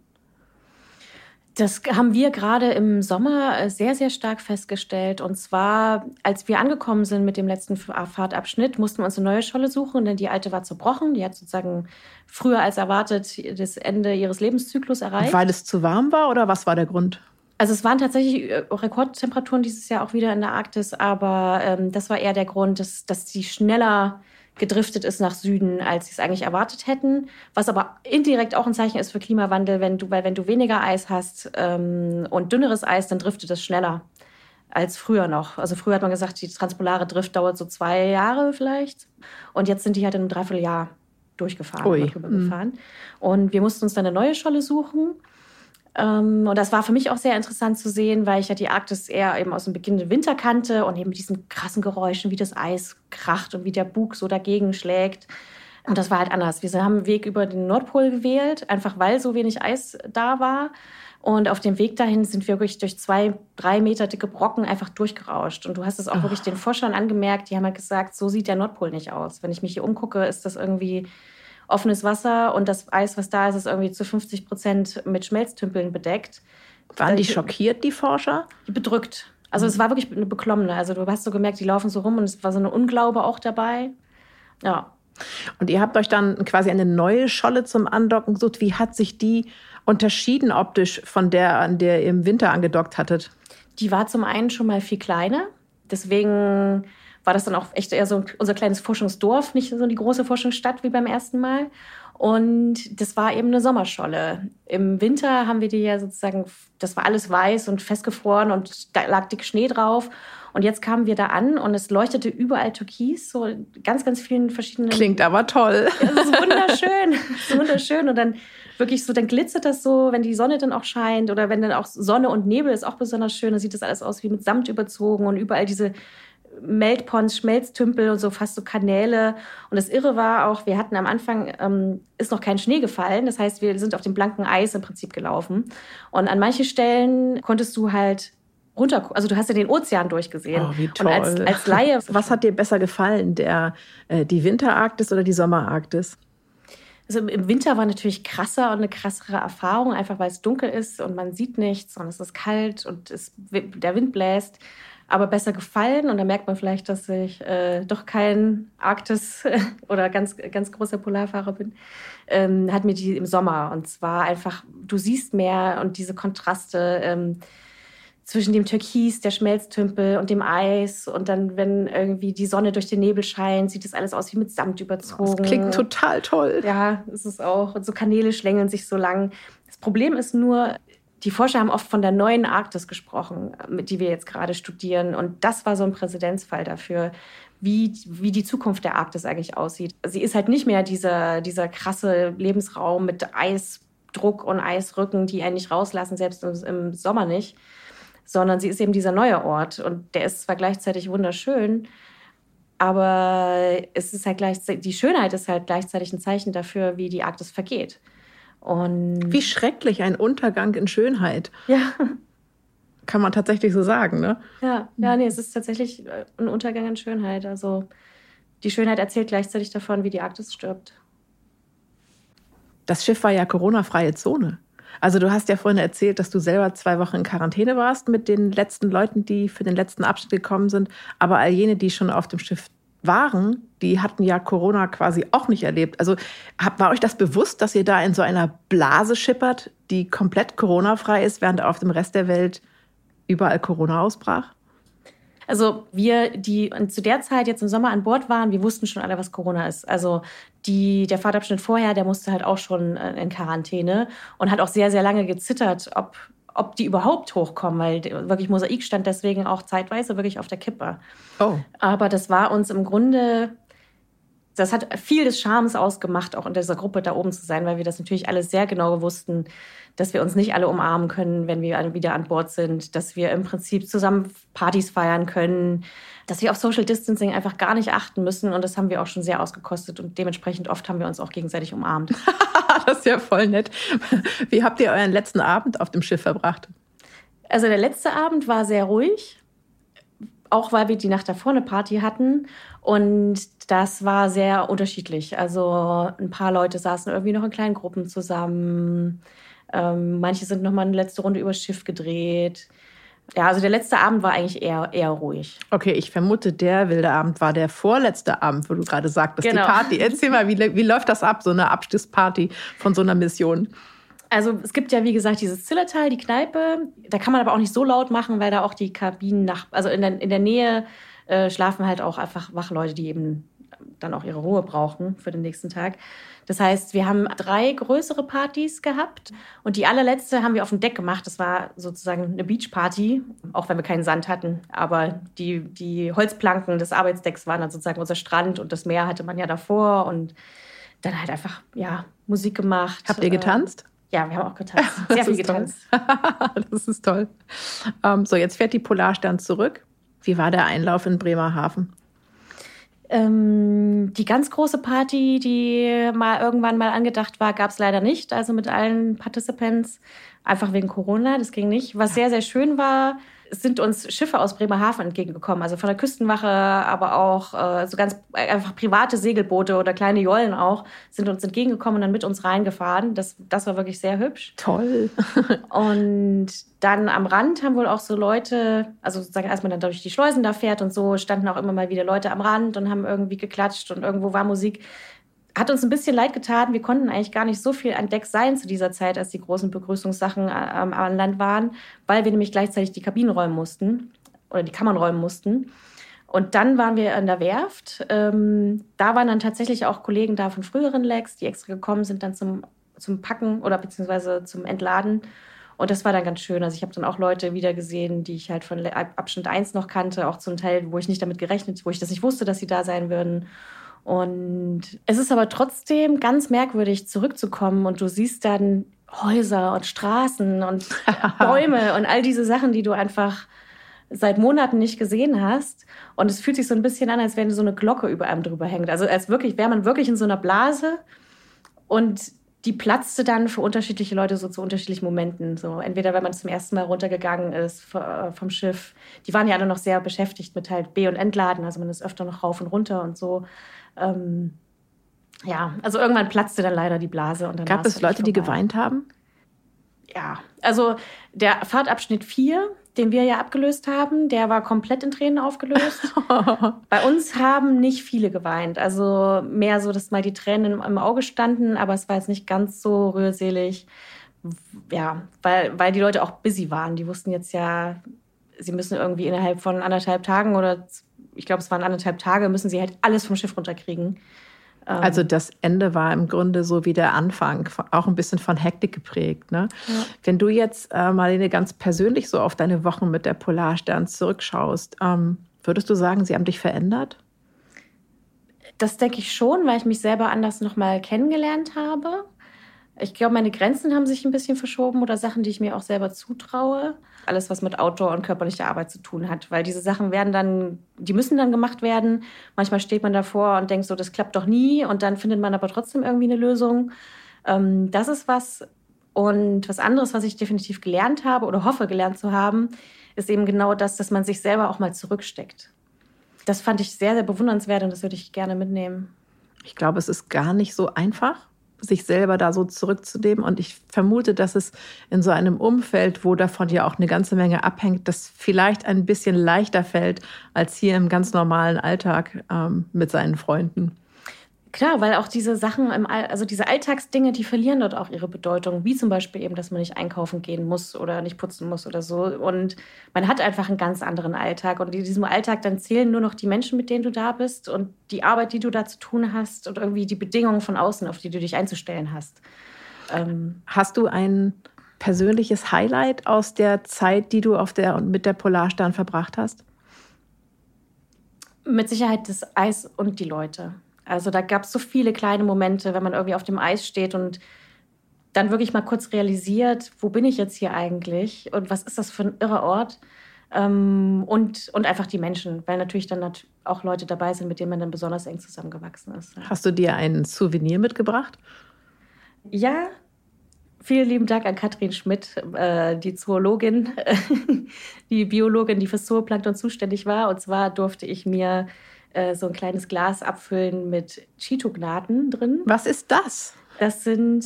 Das haben wir gerade im Sommer äh, sehr, sehr stark festgestellt. Und zwar, als wir angekommen sind mit dem letzten Fahrtabschnitt, mussten wir uns eine neue Scholle suchen, denn die alte war zerbrochen. Die hat sozusagen früher als erwartet das Ende ihres Lebenszyklus erreicht. Weil es zu warm war oder was war der Grund? Also es waren tatsächlich äh, Rekordtemperaturen dieses Jahr auch wieder in der Arktis, aber ähm, das war eher der Grund, dass, dass sie schneller gedriftet ist nach Süden, als sie es eigentlich erwartet hätten. Was aber indirekt auch ein Zeichen ist für Klimawandel, wenn du, weil wenn du weniger Eis hast ähm, und dünneres Eis, dann driftet es schneller als früher noch. Also früher hat man gesagt, die transpolare Drift dauert so zwei Jahre vielleicht. Und jetzt sind die halt in einem Dreivierteljahr durchgefahren, Ui. Mhm. Und wir mussten uns dann eine neue Scholle suchen. Ähm, und das war für mich auch sehr interessant zu sehen, weil ich ja die Arktis eher eben aus dem beginnenden Winter kannte und eben mit diesen krassen Geräuschen, wie das Eis kracht und wie der Bug so dagegen schlägt. Und das war halt anders. Wir haben einen Weg über den Nordpol gewählt, einfach weil so wenig Eis da war. Und auf dem Weg dahin sind wir wirklich durch zwei, drei Meter dicke Brocken einfach durchgerauscht. Und du hast es auch oh. wirklich den Forschern angemerkt, die haben halt gesagt, so sieht der Nordpol nicht aus. Wenn ich mich hier umgucke, ist das irgendwie offenes Wasser und das Eis, was da ist, ist irgendwie zu 50 Prozent mit Schmelztümpeln bedeckt. Waren die schockiert, die Forscher? Bedrückt. Also mhm. es war wirklich eine Beklommene. Also du hast so gemerkt, die laufen so rum und es war so eine Unglaube auch dabei. Ja. Und ihr habt euch dann quasi eine neue Scholle zum Andocken gesucht. Wie hat sich die unterschieden optisch von der, an der ihr im Winter angedockt hattet? Die war zum einen schon mal viel kleiner. Deswegen war das dann auch echt eher so unser kleines Forschungsdorf, nicht so die große Forschungsstadt wie beim ersten Mal. Und das war eben eine Sommerscholle. Im Winter haben wir die ja sozusagen, das war alles weiß und festgefroren und da lag dick Schnee drauf. Und jetzt kamen wir da an und es leuchtete überall Türkis, so ganz, ganz vielen verschiedenen. Klingt aber toll. Das ist wunderschön. Das ist wunderschön. Und dann wirklich so, dann glitzert das so, wenn die Sonne dann auch scheint oder wenn dann auch Sonne und Nebel ist auch besonders schön. Dann sieht das alles aus wie mit Samt überzogen und überall diese Meltponds, Schmelztümpel und so fast so Kanäle. Und das Irre war auch, wir hatten am Anfang, ähm, ist noch kein Schnee gefallen. Das heißt, wir sind auf dem blanken Eis im Prinzip gelaufen. Und an manchen Stellen konntest du halt runter, also du hast ja den Ozean durchgesehen. Oh, wie toll. Und als, als Laie. Was hat dir besser gefallen, der, äh, die Winterarktis oder die Sommerarktis? Also im Winter war natürlich krasser und eine krassere Erfahrung, einfach weil es dunkel ist und man sieht nichts und es ist kalt und es, der Wind bläst aber besser gefallen. Und da merkt man vielleicht, dass ich äh, doch kein Arktis oder ganz, ganz großer Polarfahrer bin. Ähm, hat mir die im Sommer. Und zwar einfach, du siehst mehr und diese Kontraste. Ähm, zwischen dem Türkis, der Schmelztümpel und dem Eis. Und dann, wenn irgendwie die Sonne durch den Nebel scheint, sieht das alles aus wie mit Samt überzogen. Das klingt total toll. Ja, ist es auch. Und so Kanäle schlängeln sich so lang. Das Problem ist nur, die Forscher haben oft von der neuen Arktis gesprochen, die wir jetzt gerade studieren. Und das war so ein Präzedenzfall dafür, wie, wie die Zukunft der Arktis eigentlich aussieht. Sie ist halt nicht mehr dieser, dieser krasse Lebensraum mit Eisdruck und Eisrücken, die einen nicht rauslassen, selbst im Sommer nicht, sondern sie ist eben dieser neue Ort. Und der ist zwar gleichzeitig wunderschön, aber es ist halt gleichzeitig, die Schönheit ist halt gleichzeitig ein Zeichen dafür, wie die Arktis vergeht. Und Wie schrecklich ein Untergang in Schönheit. Ja. Kann man tatsächlich so sagen, ne? Ja, ja, nee, es ist tatsächlich äh, ein Untergang in Schönheit. Also die Schönheit erzählt gleichzeitig davon, wie die Arktis stirbt. Das Schiff war ja Corona-freie Zone. Also du hast ja vorhin erzählt, dass du selber zwei Wochen in Quarantäne warst mit den letzten Leuten, die für den letzten Abschnitt gekommen sind. Aber all jene, die schon auf dem Schiff waren, die hatten ja Corona quasi auch nicht erlebt. Also war euch das bewusst, dass ihr da in so einer Blase schippert, die komplett Corona-frei ist, während auf dem Rest der Welt überall Corona ausbrach? Also wir, die zu der Zeit jetzt im Sommer an Bord waren, wir wussten schon alle, was Corona ist. Also die, der Fahrtabschnitt vorher, der musste halt auch schon äh, in Quarantäne und hat auch sehr, sehr lange gezittert, ob ob die überhaupt hochkommen, weil wirklich Mosaik stand deswegen auch zeitweise wirklich auf der Kippe. Oh. Aber das war uns im Grunde, das hat viel des Charmes ausgemacht, auch in dieser Gruppe da oben zu sein, weil wir das natürlich alles sehr genau wussten, dass wir uns nicht alle umarmen können, wenn wir wieder an Bord sind, dass wir im Prinzip zusammen Partys feiern können, dass wir auf Social Distancing einfach gar nicht achten müssen. Und das haben wir auch schon sehr ausgekostet. Und dementsprechend oft haben wir uns auch gegenseitig umarmt. das ist ja voll nett. Wie habt ihr euren letzten Abend auf dem Schiff verbracht? Also der letzte Abend war sehr ruhig. Auch weil wir die Nacht davor eine Party hatten. Und das war sehr unterschiedlich. Also ein paar Leute saßen irgendwie noch in kleinen Gruppen zusammen. Ähm, manche sind noch mal eine letzte Runde übers Schiff gedreht. Ja, also der letzte Abend war eigentlich eher, eher ruhig. Okay, ich vermute, der wilde Abend war der vorletzte Abend, wo du gerade sagtest, genau. die Party. Erzähl mal, wie, wie läuft das ab, so eine Abschlussparty von so einer Mission? Also es gibt ja, wie gesagt, dieses Zillertal, die Kneipe. Da kann man aber auch nicht so laut machen, weil da auch die Kabinen nach, also in der, in der Nähe äh, schlafen halt auch einfach Wachleute, die eben dann auch ihre Ruhe brauchen für den nächsten Tag. Das heißt, wir haben drei größere Partys gehabt und die allerletzte haben wir auf dem Deck gemacht. Das war sozusagen eine Beachparty, auch wenn wir keinen Sand hatten. Aber die, die Holzplanken des Arbeitsdecks waren dann sozusagen unser Strand und das Meer hatte man ja davor und dann halt einfach, ja, Musik gemacht. Habt ihr getanzt? Ja, wir haben auch getanzt. Sehr viel getanzt. das ist toll. Um, ähm, so, jetzt fährt die Polarstern zurück. Wie war der Einlauf in Bremerhaven? Ähm, die ganz große Party, die mal irgendwann mal angedacht war, gab es leider nicht. Also mit allen Participants, einfach wegen Corona, das ging nicht. Was sehr, sehr schön war, sind uns Schiffe aus Bremerhaven entgegengekommen, also von der Küstenwache, aber auch äh, so ganz einfach private Segelboote oder kleine Jollen auch, sind uns entgegengekommen und dann mit uns reingefahren. Das, das war wirklich sehr hübsch. Toll. und dann am Rand haben wohl auch so Leute, also sozusagen, als man dann durch die Schleusen da fährt und so, standen auch immer mal wieder Leute am Rand und haben irgendwie geklatscht und irgendwo war Musik hat uns ein bisschen leid getan. Wir konnten eigentlich gar nicht so viel an Deck sein zu dieser Zeit, als die großen Begrüßungssachen ähm, an Land waren, weil wir nämlich gleichzeitig die Kabinen räumen mussten oder die Kammern räumen mussten. Und dann waren wir an der Werft. Ähm, da waren dann tatsächlich auch Kollegen da von früheren Legs, die extra gekommen sind dann zum, zum Packen oder beziehungsweise zum Entladen. Und das war dann ganz schön. Also ich habe dann auch Leute wieder gesehen, die ich halt von Abschnitt 1 noch kannte, auch zum Teil, wo ich nicht damit gerechnet, wo ich das nicht wusste, dass sie da sein würden. Und es ist aber trotzdem ganz merkwürdig, zurückzukommen und du siehst dann Häuser und Straßen und Bäume und all diese Sachen, die du einfach seit Monaten nicht gesehen hast. Und es fühlt sich so ein bisschen an, als wenn so eine Glocke über einem drüber hängt. Also als wirklich, wäre man wirklich in so einer Blase und die platzte dann für unterschiedliche Leute so zu unterschiedlichen Momenten. So entweder wenn man zum ersten Mal runtergegangen ist äh, vom Schiff. Die waren ja alle noch sehr beschäftigt mit halt B- und Entladen. Also man ist öfter noch rauf und runter und so. Ähm, ja, also irgendwann platzte dann leider die Blase. Und dann Gab es Leute, die geweint haben? Ja, also der Fahrtabschnitt 4, den wir ja abgelöst haben, der war komplett in Tränen aufgelöst. Bei uns haben nicht viele geweint. Also mehr so, dass mal die Tränen im Auge standen, aber es war jetzt nicht ganz so rührselig. Ja, weil, weil die Leute auch busy waren. Die wussten jetzt ja, sie müssen irgendwie innerhalb von anderthalb Tagen oder ich glaube, es waren anderthalb Tage, müssen sie halt alles vom Schiff runterkriegen. Ähm, also das Ende war im Grunde so wie der Anfang, auch ein bisschen von Hektik geprägt. Ne? Ja. Wenn du jetzt, äh, Marlene, ganz persönlich so auf deine Wochen mit der Polarstern zurückschaust, ähm, würdest du sagen, sie haben dich verändert? Das denke ich schon, weil ich mich selber anders nochmal kennengelernt habe. Ich glaube, meine Grenzen haben sich ein bisschen verschoben oder Sachen, die ich mir auch selber zutraue. Alles, was mit Outdoor und körperlicher Arbeit zu tun hat. Weil diese Sachen werden dann, die müssen dann gemacht werden. Manchmal steht man davor und denkt so, das klappt doch nie. Und dann findet man aber trotzdem irgendwie eine Lösung. Ähm, das ist was. Und was anderes, was ich definitiv gelernt habe oder hoffe gelernt zu haben, ist eben genau das, dass man sich selber auch mal zurücksteckt. Das fand ich sehr, sehr bewundernswert und das würde ich gerne mitnehmen. Ich glaube, es ist gar nicht so einfach sich selber da so zurückzunehmen. Und ich vermute, dass es in so einem Umfeld, wo davon ja auch eine ganze Menge abhängt, das vielleicht ein bisschen leichter fällt als hier im ganz normalen Alltag ähm, mit seinen Freunden. Klar, weil auch diese Sachen, im All also diese Alltagsdinge, die verlieren dort auch ihre Bedeutung. Wie zum Beispiel eben, dass man nicht einkaufen gehen muss oder nicht putzen muss oder so. Und man hat einfach einen ganz anderen Alltag. Und in diesem Alltag dann zählen nur noch die Menschen, mit denen du da bist und die Arbeit, die du da zu tun hast und irgendwie die Bedingungen von außen, auf die du dich einzustellen hast. Ähm hast du ein persönliches Highlight aus der Zeit, die du auf der, mit der Polarstern verbracht hast? Mit Sicherheit das Eis und die Leute. Also da gab es so viele kleine Momente, wenn man irgendwie auf dem Eis steht und dann wirklich mal kurz realisiert, wo bin ich jetzt hier eigentlich und was ist das für ein irrer Ort? Ähm, und, und einfach die Menschen, weil natürlich dann auch Leute dabei sind, mit denen man dann besonders eng zusammengewachsen ist. Hast du dir ein Souvenir mitgebracht? Ja, vielen lieben Dank an Katrin Schmidt, äh, die Zoologin, die Biologin, die für Zooplankton zuständig war. Und zwar durfte ich mir äh, so ein kleines Glas abfüllen mit Chitognaten drin. Was ist das? Das sind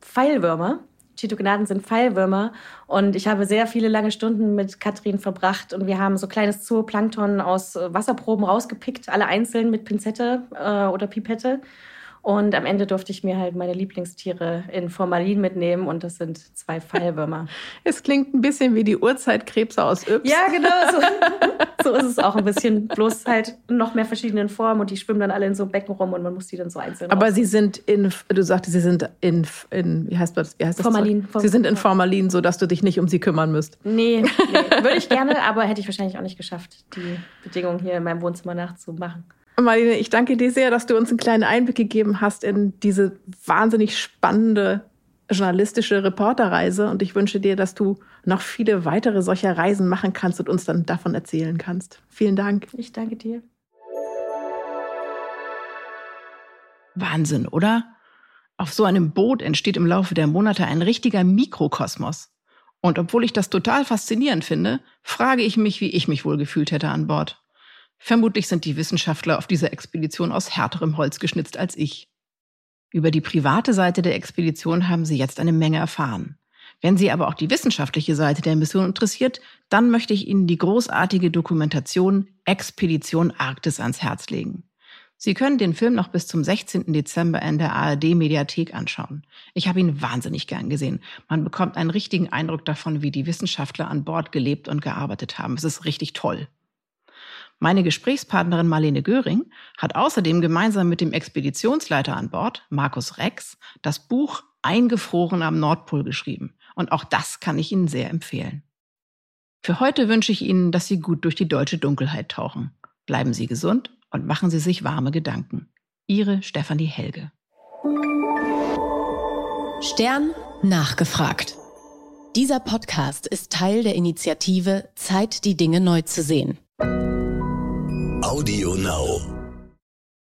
Pfeilwürmer. Chitognaten sind Pfeilwürmer und ich habe sehr viele lange Stunden mit Katrin verbracht und wir haben so kleines Zooplankton aus Wasserproben rausgepickt, alle einzeln mit Pinzette äh, oder Pipette und am Ende durfte ich mir halt meine Lieblingstiere in Formalin mitnehmen und das sind zwei Fallwürmer. es klingt ein bisschen wie die Urzeitkrebse aus Yps. Ja, genau. So, so ist es auch ein bisschen. Bloß halt noch mehr verschiedenen Formen und die schwimmen dann alle in so einem Becken rum und man muss die dann so einzeln Aber sie sind in, du sagtest, sie sind in, in wie heißt das? Wie heißt das Formalin. Sie sind in Formalin, sodass du dich nicht um sie kümmern müsst. Nee, nee. würde ich gerne, aber hätte ich wahrscheinlich auch nicht geschafft, die Bedingungen hier in meinem Wohnzimmer nachzumachen. Marlene, ich danke dir sehr, dass du uns einen kleinen Einblick gegeben hast in diese wahnsinnig spannende journalistische Reporterreise. Und ich wünsche dir, dass du noch viele weitere solcher Reisen machen kannst und uns dann davon erzählen kannst. Vielen Dank. Ich danke dir. Wahnsinn, oder? Auf so einem Boot entsteht im Laufe der Monate ein richtiger Mikrokosmos. Und obwohl ich das total faszinierend finde, frage ich mich, wie ich mich wohl gefühlt hätte an Bord. Vermutlich sind die Wissenschaftler auf dieser Expedition aus härterem Holz geschnitzt als ich. Über die private Seite der Expedition haben Sie jetzt eine Menge erfahren. Wenn Sie aber auch die wissenschaftliche Seite der Mission interessiert, dann möchte ich Ihnen die großartige Dokumentation Expedition Arktis ans Herz legen. Sie können den Film noch bis zum 16. Dezember in der ARD Mediathek anschauen. Ich habe ihn wahnsinnig gern gesehen. Man bekommt einen richtigen Eindruck davon, wie die Wissenschaftler an Bord gelebt und gearbeitet haben. Es ist richtig toll. Meine Gesprächspartnerin Marlene Göring hat außerdem gemeinsam mit dem Expeditionsleiter an Bord, Markus Rex, das Buch Eingefroren am Nordpol geschrieben. Und auch das kann ich Ihnen sehr empfehlen. Für heute wünsche ich Ihnen, dass Sie gut durch die deutsche Dunkelheit tauchen. Bleiben Sie gesund und machen Sie sich warme Gedanken. Ihre Stefanie Helge. Stern nachgefragt. Dieser Podcast ist Teil der Initiative Zeit, die Dinge neu zu sehen. Audio Now.